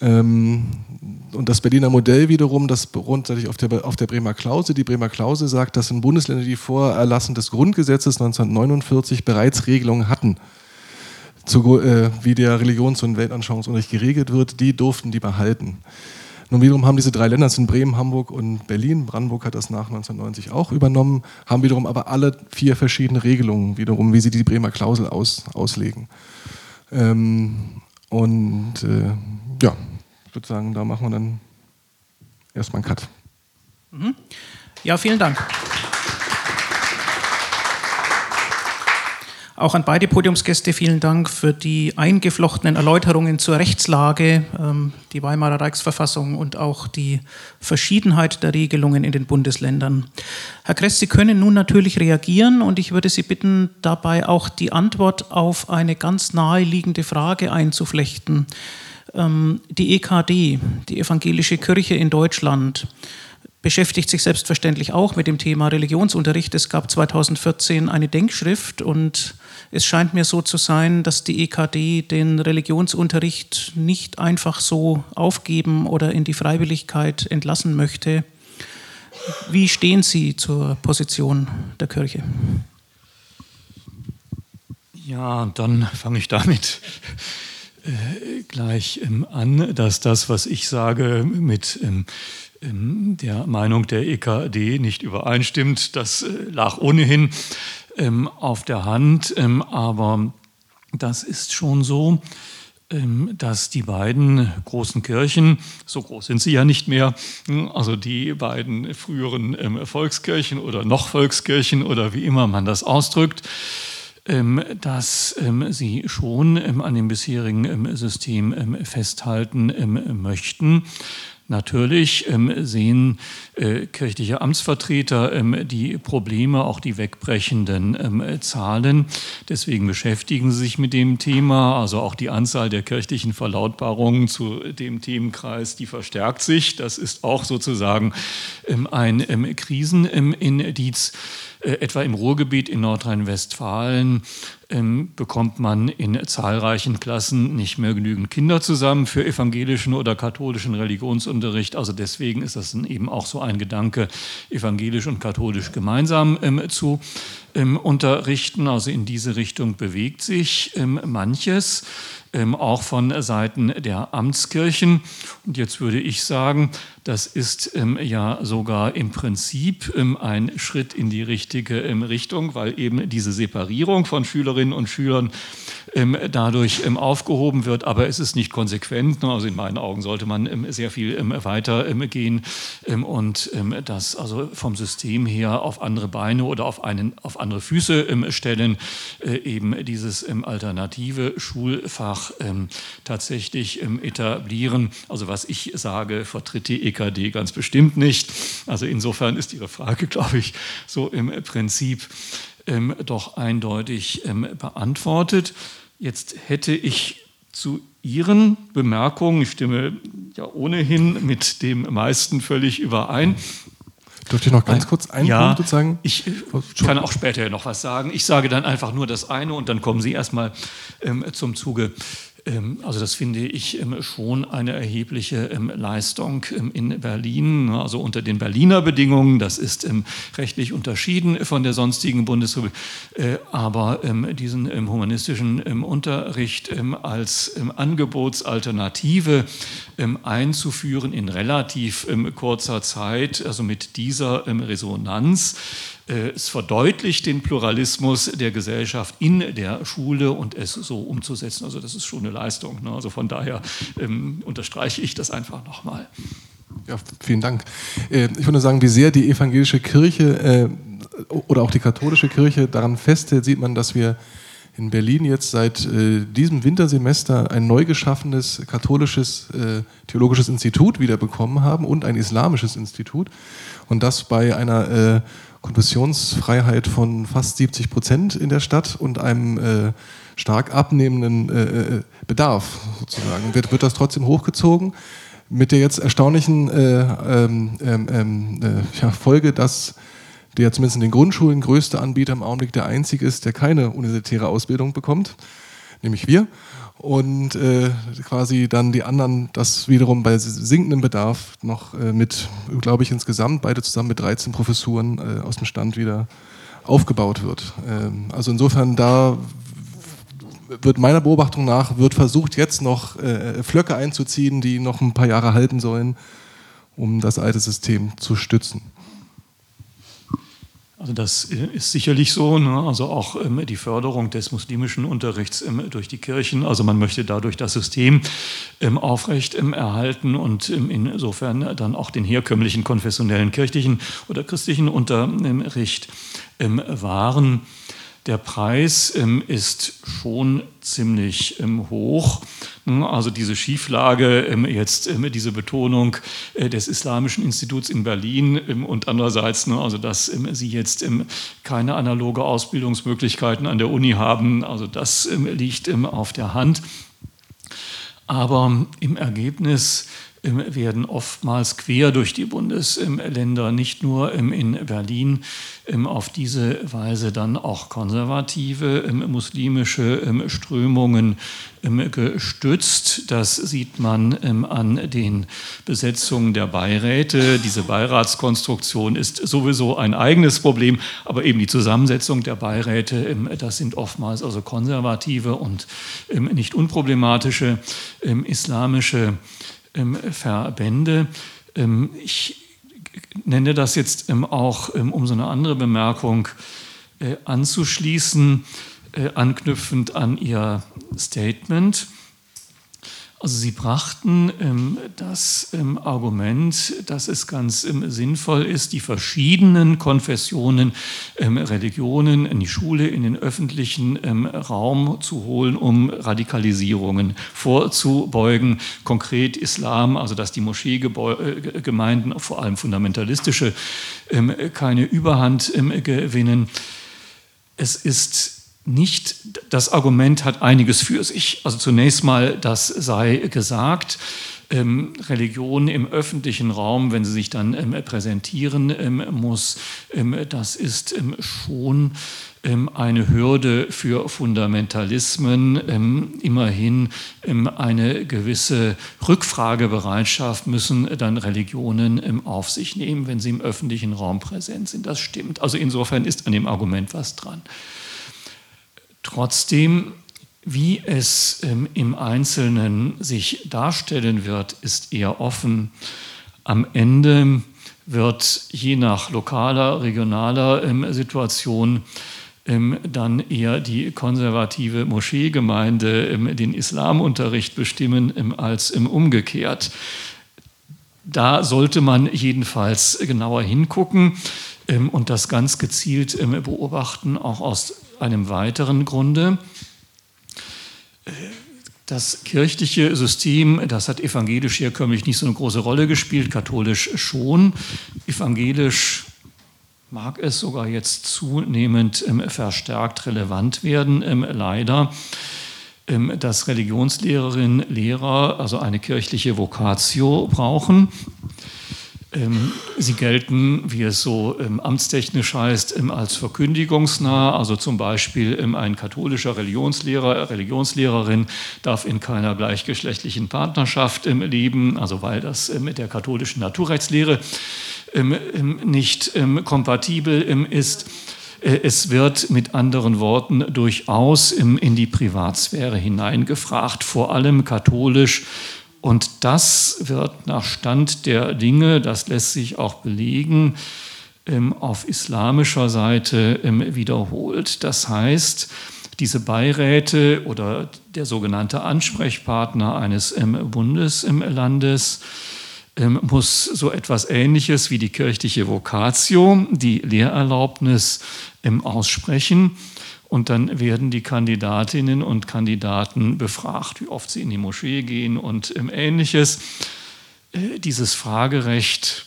Ähm, und das Berliner Modell wiederum, das beruht tatsächlich auf der, auf der Bremer Klausel. Die Bremer Klausel sagt, dass in Bundesländern, die vor Erlassen des Grundgesetzes 1949 bereits Regelungen hatten, zu, äh, wie der Religions- und Weltanschauungsunterricht geregelt wird, die durften die behalten. Nun wiederum haben diese drei Länder, das sind Bremen, Hamburg und Berlin, Brandenburg hat das nach 1990 auch übernommen, haben wiederum aber alle vier verschiedene Regelungen, wiederum, wie sie die Bremer Klausel aus, auslegen. Ähm, und äh, ja, ich würde sagen, da machen wir dann erstmal einen Cut. Mhm. Ja, vielen Dank. Auch an beide Podiumsgäste vielen Dank für die eingeflochtenen Erläuterungen zur Rechtslage, ähm, die Weimarer Reichsverfassung und auch die Verschiedenheit der Regelungen in den Bundesländern. Herr Kress, Sie können nun natürlich reagieren und ich würde Sie bitten, dabei auch die Antwort auf eine ganz naheliegende Frage einzuflechten. Ähm, die EKD, die Evangelische Kirche in Deutschland, beschäftigt sich selbstverständlich auch mit dem Thema Religionsunterricht. Es gab 2014 eine Denkschrift und es scheint mir so zu sein, dass die EKD den Religionsunterricht nicht einfach so aufgeben oder in die Freiwilligkeit entlassen möchte. Wie stehen Sie zur Position der Kirche? Ja, dann fange ich damit gleich ähm, an, dass das, was ich sage, mit ähm, ähm, der Meinung der EKD nicht übereinstimmt. Das äh, lag ohnehin auf der Hand, aber das ist schon so, dass die beiden großen Kirchen, so groß sind sie ja nicht mehr, hm, also die beiden früheren Volkskirchen oder noch Volkskirchen oder wie immer man das ausdrückt, dass sie schon an dem bisherigen System festhalten möchten. Natürlich ähm, sehen äh, kirchliche Amtsvertreter ähm, die Probleme, auch die wegbrechenden ähm, Zahlen. Deswegen beschäftigen sie sich mit dem Thema. Also auch die Anzahl der kirchlichen Verlautbarungen zu dem Themenkreis, die verstärkt sich. Das ist auch sozusagen ähm, ein ähm, Krisenindiz. Äh, etwa im Ruhrgebiet in Nordrhein-Westfalen ähm, bekommt man in zahlreichen Klassen nicht mehr genügend Kinder zusammen für evangelischen oder katholischen Religionsunterricht. Also deswegen ist das eben auch so ein Gedanke, evangelisch und katholisch gemeinsam ähm, zu ähm, unterrichten. Also in diese Richtung bewegt sich ähm, manches auch von Seiten der Amtskirchen. Und jetzt würde ich sagen, das ist ähm, ja sogar im Prinzip ähm, ein Schritt in die richtige ähm, Richtung, weil eben diese Separierung von Schülerinnen und Schülern ähm, dadurch ähm, aufgehoben wird. Aber es ist nicht konsequent. Ne? Also in meinen Augen sollte man sehr viel weiter gehen und das also vom System her auf andere Beine oder auf, einen, auf andere Füße stellen, äh, eben dieses alternative Schulfach tatsächlich etablieren. Also was ich sage, vertritt die PKD ganz bestimmt nicht. Also insofern ist Ihre Frage, [laughs] glaube ich, so im Prinzip ähm, doch eindeutig ähm, beantwortet. Jetzt hätte ich zu Ihren Bemerkungen, ich stimme ja ohnehin mit dem meisten völlig überein, Dürfte ich noch ganz kurz einen ja, Punkt sagen? Ich kann auch später noch was sagen. Ich sage dann einfach nur das eine und dann kommen Sie erstmal ähm, zum Zuge. Ähm, also das finde ich ähm, schon eine erhebliche ähm, Leistung in Berlin, ne, also unter den Berliner Bedingungen. Das ist rechtlich unterschieden von der sonstigen Bundesrepublik. Äh, aber diesen humanistischen Unterricht als Angebotsalternative einzuführen in relativ kurzer Zeit, also mit dieser Resonanz, es verdeutlicht den Pluralismus der Gesellschaft in der Schule und es so umzusetzen. Also das ist schon eine Leistung. Ne? Also von daher ähm, unterstreiche ich das einfach nochmal. Ja, vielen Dank. Äh, ich würde sagen, wie sehr die evangelische Kirche äh, oder auch die katholische Kirche daran festhält, sieht man, dass wir in Berlin jetzt seit äh, diesem Wintersemester ein neu geschaffenes katholisches äh, theologisches Institut wiederbekommen haben und ein islamisches Institut. Und das bei einer äh, Konfessionsfreiheit von fast 70 Prozent in der Stadt und einem äh, stark abnehmenden äh, äh, Bedarf sozusagen. Wird, wird das trotzdem hochgezogen mit der jetzt erstaunlichen äh, ähm, ähm, ähm, äh, ja, Folge, dass der zumindest in den Grundschulen größte Anbieter im Augenblick der einzige ist, der keine universitäre Ausbildung bekommt, nämlich wir und äh, quasi dann die anderen das wiederum bei sinkendem Bedarf noch äh, mit, glaube ich, insgesamt beide zusammen mit 13 Professuren äh, aus dem Stand wieder aufgebaut wird. Ähm, also insofern da wird meiner Beobachtung nach wird versucht jetzt noch äh, Flöcke einzuziehen, die noch ein paar Jahre halten sollen, um das alte System zu stützen. Also das äh, ist sicherlich so, ne? also auch ähm, die Förderung des muslimischen Unterrichts ähm, durch die Kirchen. Also man möchte dadurch das System ähm, aufrecht ähm, erhalten und ähm, insofern dann auch den herkömmlichen konfessionellen kirchlichen oder christlichen Unterricht ähm, wahren. Der Preis ähm, ist schon ziemlich ähm, hoch. Hm, also diese Schieflage, ähm, jetzt diese Betonung äh, des Islamischen Instituts in Berlin und andererseits, ne, also dass Sie jetzt keine analoge Ausbildungsmöglichkeiten an der Uni haben, also das liegt auf der Hand. Aber im Ergebnis werden oftmals quer durch die Bundesländer, nicht nur in Berlin, auf diese Weise dann auch konservative muslimische Strömungen gestützt. Das sieht man an den Besetzungen der Beiräte. Diese Beiratskonstruktion ist sowieso ein eigenes Problem, aber eben die Zusammensetzung der Beiräte, das sind oftmals also konservative und nicht unproblematische islamische ähm, Verbände. Ähm, ich nenne das jetzt ähm, auch, um so eine andere Bemerkung äh, anzuschließen, äh, anknüpfend an Ihr Statement. Also Sie brachten ähm, das ähm, Argument, dass es ganz ähm, sinnvoll ist, die verschiedenen Konfessionen, ähm, Religionen in die Schule, in den öffentlichen ähm, Raum zu holen, um Radikalisierungen vorzubeugen. Konkret Islam, also dass die Moscheegemeinden, äh, vor allem fundamentalistische, ähm, keine Überhand gewinnen. Es ist nicht, das Argument hat einiges für sich. Also zunächst mal, das sei gesagt, ähm, Religion im öffentlichen Raum, wenn sie sich dann ähm, präsentieren ähm, muss, ähm, das ist ähm, schon ähm, eine Hürde für Fundamentalismen. immerhin eine gewisse Rückfragebereitschaft müssen dann Religionen auf sich nehmen, wenn sie im öffentlichen Raum präsent sind. Das stimmt. Also insofern ist an dem Argument was dran. Trotzdem, wie es ähm, im Einzelnen sich darstellen wird, ist eher offen. Am Ende wird je nach lokaler, regionaler ähm, Situation ähm, dann eher die konservative Moscheegemeinde den Islamunterricht bestimmen als umgekehrt. Da sollte man jedenfalls genauer hingucken und das ganz gezielt beobachten, auch aus einem weiteren Grunde. Äh, Das kirchliche System, das hat evangelisch herkömmlich nicht so eine große Rolle gespielt, katholisch schon. Evangelisch mag es sogar jetzt zunehmend ähm, verstärkt relevant werden, ähm, leider ähm, dass Religionslehrerinnen, Lehrer also eine kirchliche Vokatio brauchen. Ähm, sie gelten, wie es so ähm, amtstechnisch heißt, ähm, als verkündigungsnah. Also zum Beispiel ein katholischer Religionslehrer, Religionslehrerin darf in keiner gleichgeschlechtlichen Partnerschaft leben, also weil das mit der katholischen Naturrechtslehre nicht kompatibel ist. Äh, es wird mit anderen Worten durchaus in die Privatsphäre hineingefragt, vor allem katholisch und das wird nach Stand der Dinge, das lässt sich auch belegen, ähm, auf islamischer Seite ähm, wiederholt. Das heißt, diese Beiräte oder der sogenannte Ansprechpartner eines ähm, Bundeslandes muss so etwas Ähnliches wie die kirchliche Vokatio, die Lehrerlaubnis, aussprechen. Und dann werden die Kandidatinnen und Kandidaten befragt, wie oft sie in die Moschee gehen und ähnliches. Äh, dieses Fragerecht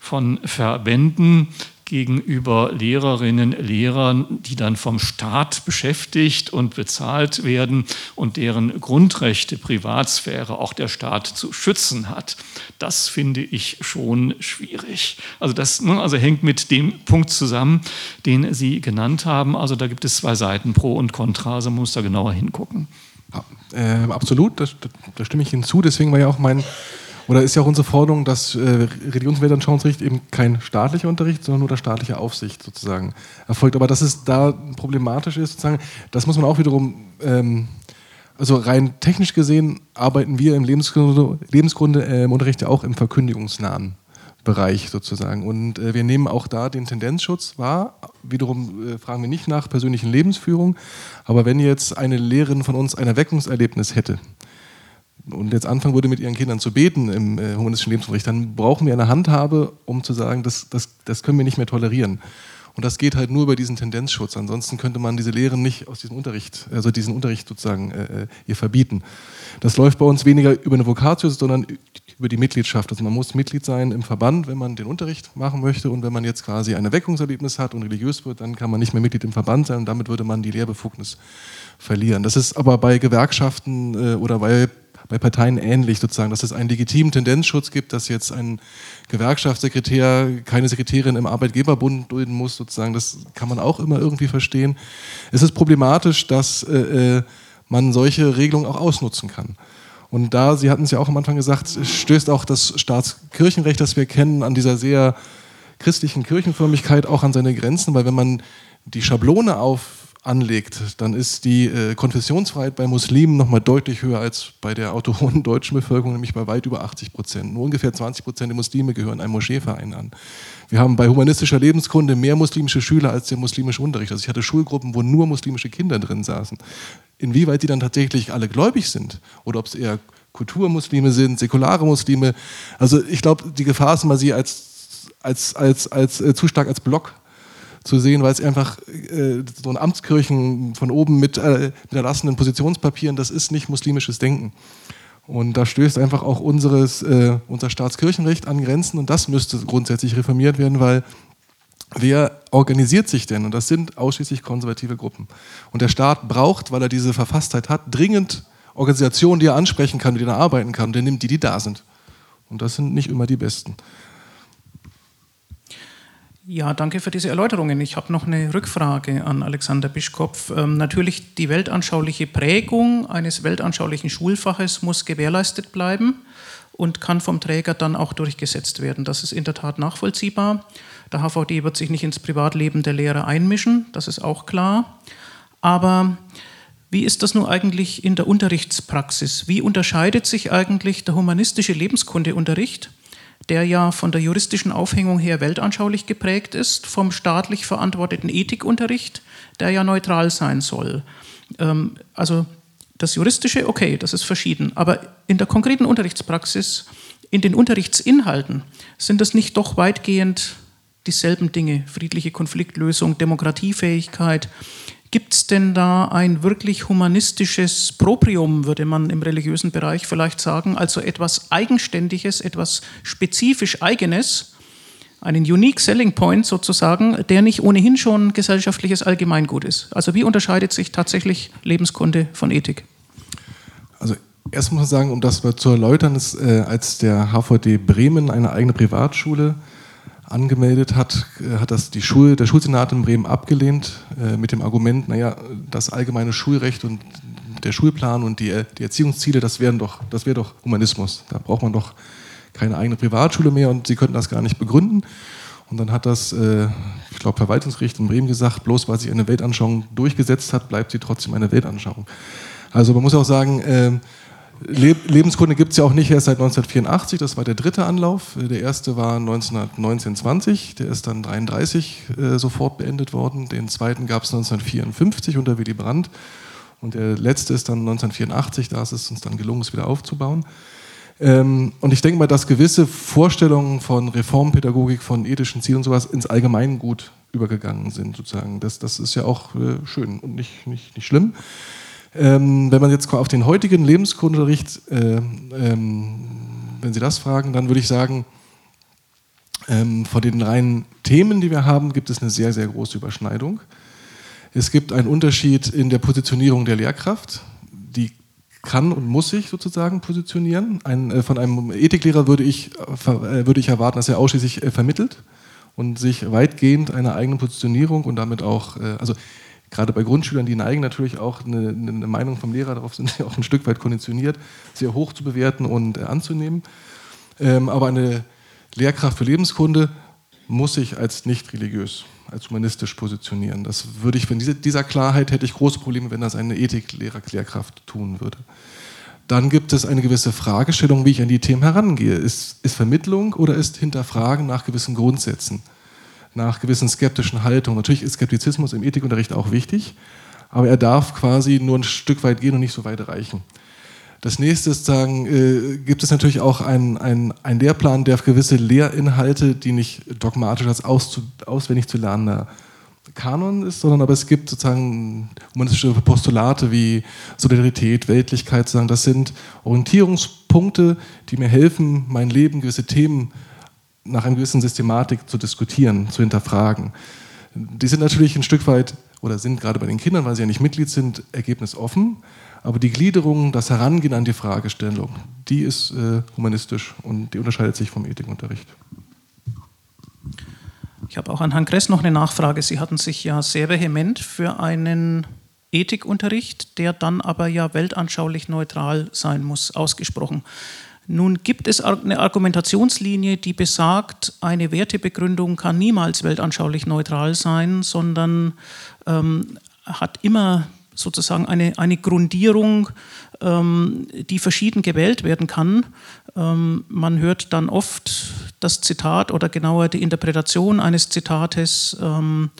von Verbänden gegenüber Lehrerinnen, Lehrern, die dann vom Staat beschäftigt und bezahlt werden und deren Grundrechte, Privatsphäre auch der Staat zu schützen hat. Das finde ich schon schwierig. Also das ne, also hängt mit dem Punkt zusammen, den Sie genannt haben. Also da gibt es zwei Seiten, Pro und Contra, also man muss da genauer hingucken. Ja, äh, absolut, da stimme ich Ihnen zu. Deswegen war ja auch mein oder ist ja auch unsere Forderung, dass äh, Religionsweltanschauungsrecht eben kein staatlicher Unterricht, sondern nur der staatliche Aufsicht sozusagen erfolgt. Aber dass es da problematisch ist, sozusagen, das muss man auch wiederum, ähm, also rein technisch gesehen arbeiten wir im Lebensgrunde, Lebensgrunde äh, im Unterricht ja auch im verkündigungsnahen Bereich sozusagen. Und äh, wir nehmen auch da den Tendenzschutz wahr. Wiederum äh, fragen wir nicht nach persönlichen Lebensführung, aber wenn jetzt eine Lehrerin von uns ein Erweckungserlebnis hätte, und jetzt anfangen würde, mit ihren Kindern zu beten im äh, humanistischen Lebensunterricht, dann brauchen wir eine Handhabe, um zu sagen, das, das, das können wir nicht mehr tolerieren. Und das geht halt nur über diesen Tendenzschutz. Ansonsten könnte man diese Lehren nicht aus diesem Unterricht, also diesen Unterricht sozusagen äh, äh ihr verbieten. Das läuft bei uns weniger über eine Vokatio, sondern über die Mitgliedschaft. Also man muss Mitglied sein im Verband, wenn man den Unterricht machen möchte. Und wenn man jetzt quasi ein Erweckungserlebnis hat und religiös wird, dann kann man nicht mehr Mitglied im Verband sein und damit würde man die Lehrbefugnis verlieren. Das ist aber bei Gewerkschaften äh, oder bei bei Parteien ähnlich sozusagen, dass es einen legitimen Tendenzschutz gibt, dass jetzt ein Gewerkschaftssekretär keine Sekretärin im Arbeitgeberbund dulden muss, sozusagen, das kann man auch immer irgendwie verstehen. Es ist problematisch, dass äh, äh man solche Regelungen auch ausnutzen kann. Und da, Sie hatten es ja auch am Anfang gesagt, stößt auch das Staatskirchenrecht, das wir kennen, an dieser sehr christlichen Kirchenförmigkeit auch an seine Grenzen, weil wenn man die Schablone auf anlegt, dann ist die äh, Konfessionsfreiheit bei Muslimen nochmal deutlich höher als bei der autochthonen [laughs] deutschen Bevölkerung, nämlich bei weit über 80 Prozent. Nur ungefähr 20 Prozent der Muslime gehören einem Moscheeverein an. Wir haben bei humanistischer Lebenskunde mehr muslimische Schüler als der muslimische Unterricht. Also ich hatte Schulgruppen, wo nur muslimische Kinder drin saßen. Inwieweit die dann tatsächlich alle gläubig sind oder ob es eher Kulturmuslime sind, säkulare Muslime. Also ich glaube, die Gefahr ist immer, sie als, als, als, als, äh, zu stark als Block zu sehen, weil es einfach äh, so ein Amtskirchen von oben mit, äh, mit erlassenen Positionspapieren, das ist nicht muslimisches Denken. Und da stößt einfach auch unseres, äh, unser Staatskirchenrecht an Grenzen und das müsste grundsätzlich reformiert werden, weil wer organisiert sich denn? Und das sind ausschließlich konservative Gruppen. Und der Staat braucht, weil er diese Verfasstheit hat, dringend Organisationen, die er ansprechen kann, denen er arbeiten kann. Der nimmt die, die da sind. Und das sind nicht immer die besten. Ja, danke für diese Erläuterungen. Ich habe noch eine Rückfrage an Alexander Bischkopf. Ähm, natürlich, die weltanschauliche Prägung eines weltanschaulichen Schulfaches muss gewährleistet bleiben und kann vom Träger dann auch durchgesetzt werden. Das ist in der Tat nachvollziehbar. Der HVD wird sich nicht ins Privatleben der Lehrer einmischen, das ist auch klar. Aber wie ist das nun eigentlich in der Unterrichtspraxis? Wie unterscheidet sich eigentlich der humanistische Lebenskundeunterricht der ja von der juristischen Aufhängung her weltanschaulich geprägt ist, vom staatlich verantworteten Ethikunterricht, der ja neutral sein soll. Ähm, also das Juristische, okay, das ist verschieden, aber in der konkreten Unterrichtspraxis, in den Unterrichtsinhalten, sind das nicht doch weitgehend dieselben Dinge, friedliche Konfliktlösung, Demokratiefähigkeit, Gibt es denn da ein wirklich humanistisches Proprium, würde man im religiösen Bereich vielleicht sagen, also etwas Eigenständiges, etwas spezifisch Eigenes, einen Unique Selling Point sozusagen, der nicht ohnehin schon gesellschaftliches Allgemeingut ist? Also wie unterscheidet sich tatsächlich Lebenskunde von Ethik? Also erst muss man sagen, um das zu erläutern, ist, äh, als der HVD Bremen eine eigene Privatschule angemeldet hat, äh, hat das die Schul, der Schulsenat in Bremen abgelehnt äh, mit dem Argument, naja, das allgemeine Schulrecht und der Schulplan und die, die Erziehungsziele, das, wären doch, das wäre doch Humanismus. Da braucht man doch keine eigene Privatschule mehr und sie könnten das gar nicht begründen. Und dann hat das, äh, ich glaube, Verwaltungsgericht in Bremen gesagt, bloß weil sie eine Weltanschauung durchgesetzt hat, bleibt sie trotzdem eine Weltanschauung. Also man muss auch sagen, äh, Lebenskunde gibt es ja auch nicht erst seit 1984, das war der dritte Anlauf. Der erste war 1919-20, der ist dann 1933 äh, sofort beendet worden. Den zweiten gab es 1954 unter Willy Brandt. Und der letzte ist dann 1984, da ist es uns dann gelungen, es wieder aufzubauen. Ähm, und ich denke mal, dass gewisse Vorstellungen von Reformpädagogik, von ethischen Zielen und sowas ins Allgemeingut übergegangen sind, sozusagen. Das, das ist ja auch äh, schön und nicht, nicht, nicht schlimm. Ähm, wenn man jetzt auf den heutigen Lebenskundenunterricht, äh, ähm, wenn Sie das fragen, dann würde ich sagen, ähm, von den reinen Themen, die wir haben, gibt es eine sehr, sehr große Überschneidung. Es gibt einen Unterschied in der Positionierung der Lehrkraft. Die kann und muss sich sozusagen positionieren. Ein, äh, von einem Ethiklehrer würde ich, äh, würde ich erwarten, dass er ausschließlich äh, vermittelt und sich weitgehend einer eigenen Positionierung und damit auch, äh, also gerade bei Grundschülern, die neigen natürlich auch eine, eine, Meinung vom Lehrer, darauf sind sie auch ein Stück weit konditioniert, sehr hoch zu bewerten und äh, anzunehmen. Ähm, aber eine Lehrkraft für Lebenskunde muss sich als nicht religiös, als humanistisch positionieren. Das würde ich, wenn diese, dieser Klarheit hätte ich große Probleme, wenn das eine Ethiklehrerklärkraft tun würde. Dann gibt es eine gewisse Fragestellung, wie ich an die Themen herangehe. Ist, ist Vermittlung oder ist Hinterfragen nach gewissen Grundsätzen? Nach gewissen skeptischen Haltungen. Natürlich ist Skeptizismus im Ethikunterricht auch wichtig, aber er darf quasi nur ein Stück weit gehen und nicht so weit reichen. Das nächste ist sagen, äh, gibt es natürlich auch einen, einen Lehrplan, der auf gewisse Lehrinhalte, die nicht dogmatisch als aus, auswendig zu lernender Kanon ist, sondern aber es gibt sozusagen humanistische Postulate wie Solidarität, Weltlichkeit, sagen, das sind Orientierungspunkte, die mir helfen, mein Leben, gewisse Themen nach einer gewissen Systematik zu diskutieren, zu hinterfragen. Die sind natürlich ein Stück weit oder sind gerade bei den Kindern, weil sie ja nicht Mitglied sind, ergebnisoffen. Aber die Gliederung, das Herangehen an die Fragestellung, die ist äh, humanistisch und die unterscheidet sich vom Ethikunterricht. Ich habe auch an Herrn Kress noch eine Nachfrage. Sie hatten sich ja sehr vehement für einen Ethikunterricht, der dann aber ja weltanschaulich neutral sein muss, ausgesprochen. Nun gibt es eine Argumentationslinie, die besagt, eine Wertebegründung kann niemals weltanschaulich neutral sein, sondern ähm, hat immer sozusagen eine, eine Grundierung, ähm, die verschieden gewählt werden kann. Ähm, man hört dann oft das Zitat oder genauer die Interpretation eines Zitates ähm,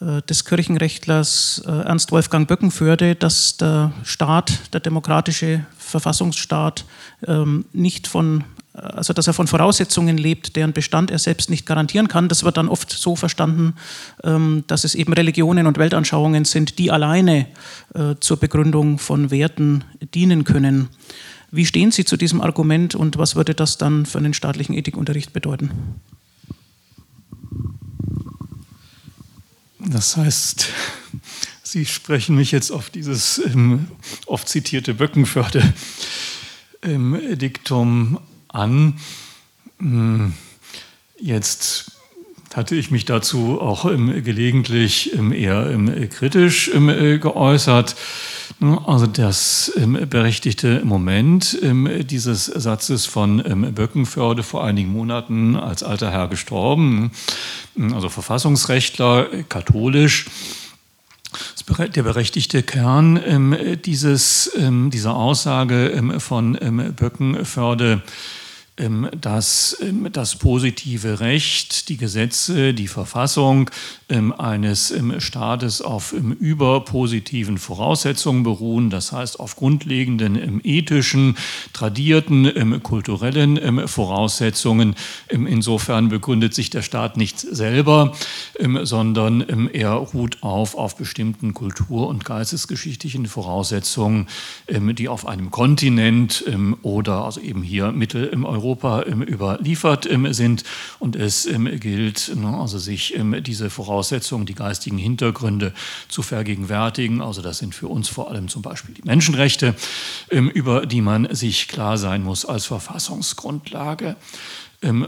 äh, des Kirchenrechtlers äh, Ernst Wolfgang Böckenförde, dass der Staat, der demokratische Verfassungsstaat, ähm, nicht von, äh, also dass er von Voraussetzungen lebt, deren Bestand er selbst nicht garantieren kann. Das wird dann oft so verstanden, ähm, dass es eben Religionen und Weltanschauungen sind, die alleine zur Begründung von Werten dienen können. Wie stehen Sie zu diesem Argument und was würde das dann für einen staatlichen Ethikunterricht bedeuten? Das heißt, Sie sprechen mich jetzt auf dieses ähm, oft zitierte Böckenförde-Diktum ähm, an. Hm, jetzt hatte ich mich dazu auch ähm, gelegentlich ähm, eher ähm, kritisch ähm, äh, geäußert. Also das berechtigte Moment dieses Satzes von Böckenförde vor einigen Monaten als alter Herr gestorben, also Verfassungsrechtler, katholisch, der berechtigte Kern dieses, dieser Aussage von Böckenförde ähm, dass ähm, das positive Recht, die Gesetze, die Verfassung ähm, eines Staates auf überpositiven Voraussetzungen beruhen, das heißt auf grundlegenden ethischen, tradierten, kulturellen Voraussetzungen. Insofern begründet sich der Staat nicht selber, sondern er ruht auf auf bestimmten kultur- und geistesgeschichtlichen Voraussetzungen, die auf einem Kontinent oder also eben hier Mittel im Europa ähm, überliefert ähm, sind. Und es ähm, gilt, ne, also sich diese Voraussetzungen, die geistigen Hintergründe zu vergegenwärtigen. Also das sind für uns vor allem zum Beispiel die Menschenrechte, über die man sich klar sein muss als Verfassungsgrundlage.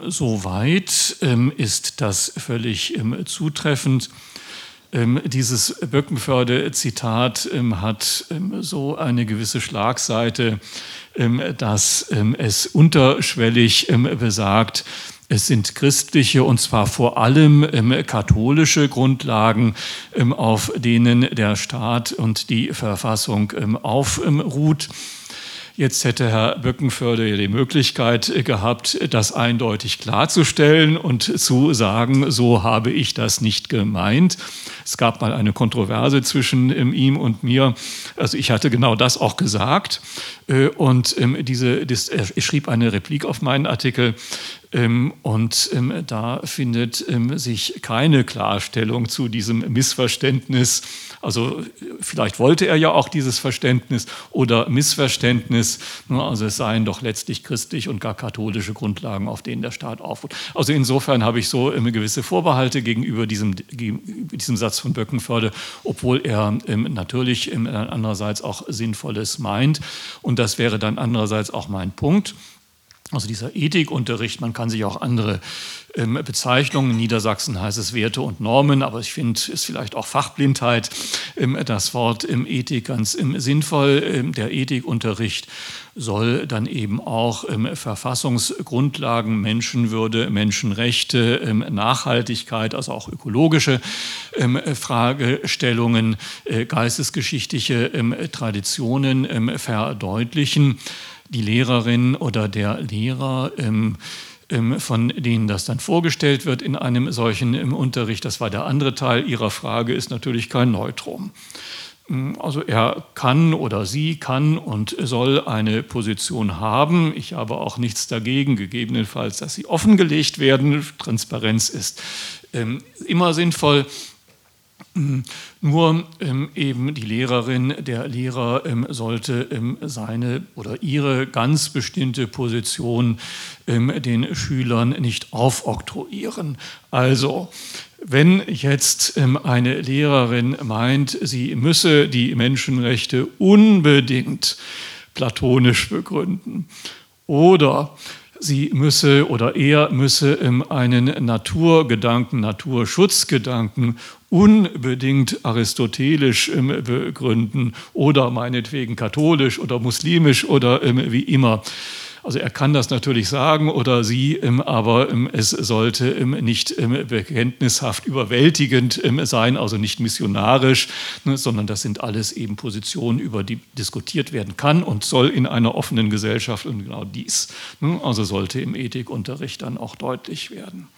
Soweit ist das völlig zutreffend. Ähm, dieses Böckenförde-Zitat ähm, hat ähm, so eine gewisse Schlagseite, dass es unterschwellig besagt, es sind christliche und zwar vor allem katholische Grundlagen, auf denen der Staat und die Verfassung aufruht. Jetzt hätte Herr Böckenförde die Möglichkeit gehabt, das eindeutig klarzustellen und zu sagen, so habe ich das nicht gemeint. Es gab mal eine Kontroverse zwischen ihm und mir. Also ich hatte genau das auch gesagt. Äh, und ähm, diese, das, er schrieb eine Replik auf meinen Artikel. Ähm, und da findet sich keine Klarstellung zu diesem Missverständnis also vielleicht wollte er ja auch dieses Verständnis oder Missverständnis. Also es seien doch letztlich christlich und gar katholische Grundlagen, auf denen der Staat aufruht. Also insofern habe ich so gewisse Vorbehalte gegenüber diesem, diesem Satz von Böckenförde, obwohl er natürlich andererseits auch Sinnvolles meint. Und das wäre dann andererseits auch mein Punkt. Also dieser Ethikunterricht, man kann sich auch andere ähm, Bezeichnungen, in Niedersachsen heißt es Werte und Normen, aber ich finde, es ist vielleicht auch Fachblindheit, ähm, das Wort ähm, Ethik ganz sinnvoll. Der Ethikunterricht soll dann eben auch Verfassungsgrundlagen, Menschenwürde, Menschenrechte, Nachhaltigkeit, also auch ökologische Fragestellungen, äh, geistesgeschichtliche Traditionen verdeutlichen die Lehrerin oder der Lehrer, von denen das dann vorgestellt wird in einem solchen im Unterricht, das war der andere Teil Ihrer Frage, ist natürlich kein Neutrum. Ähm, also er kann oder sie kann und soll eine Position haben. Ich habe auch nichts dagegen, gegebenenfalls, dass sie offengelegt werden. Transparenz ist ähm, immer sinnvoll. Nur ähm, eben die Lehrerin, der Lehrer ähm, sollte ähm, seine oder ihre ganz bestimmte Position ähm, den Schülern nicht aufoktroyieren. Also, wenn jetzt ähm, eine Lehrerin meint, sie müsse die Menschenrechte unbedingt platonisch begründen oder sie müsse oder er müsse einen Naturgedanken, Naturschutzgedanken unbedingt aristotelisch ähm, begründen oder meinetwegen katholisch oder muslimisch oder ähm, wie immer. Also er kann das natürlich sagen oder sie, aber es sollte nicht bekenntnishaft überwältigend sein, also nicht missionarisch, ne, sondern das sind alles eben Positionen, über die diskutiert werden kann und soll in einer offenen Gesellschaft und genau dies. Ne, also sollte im Ethikunterricht dann auch deutlich werden.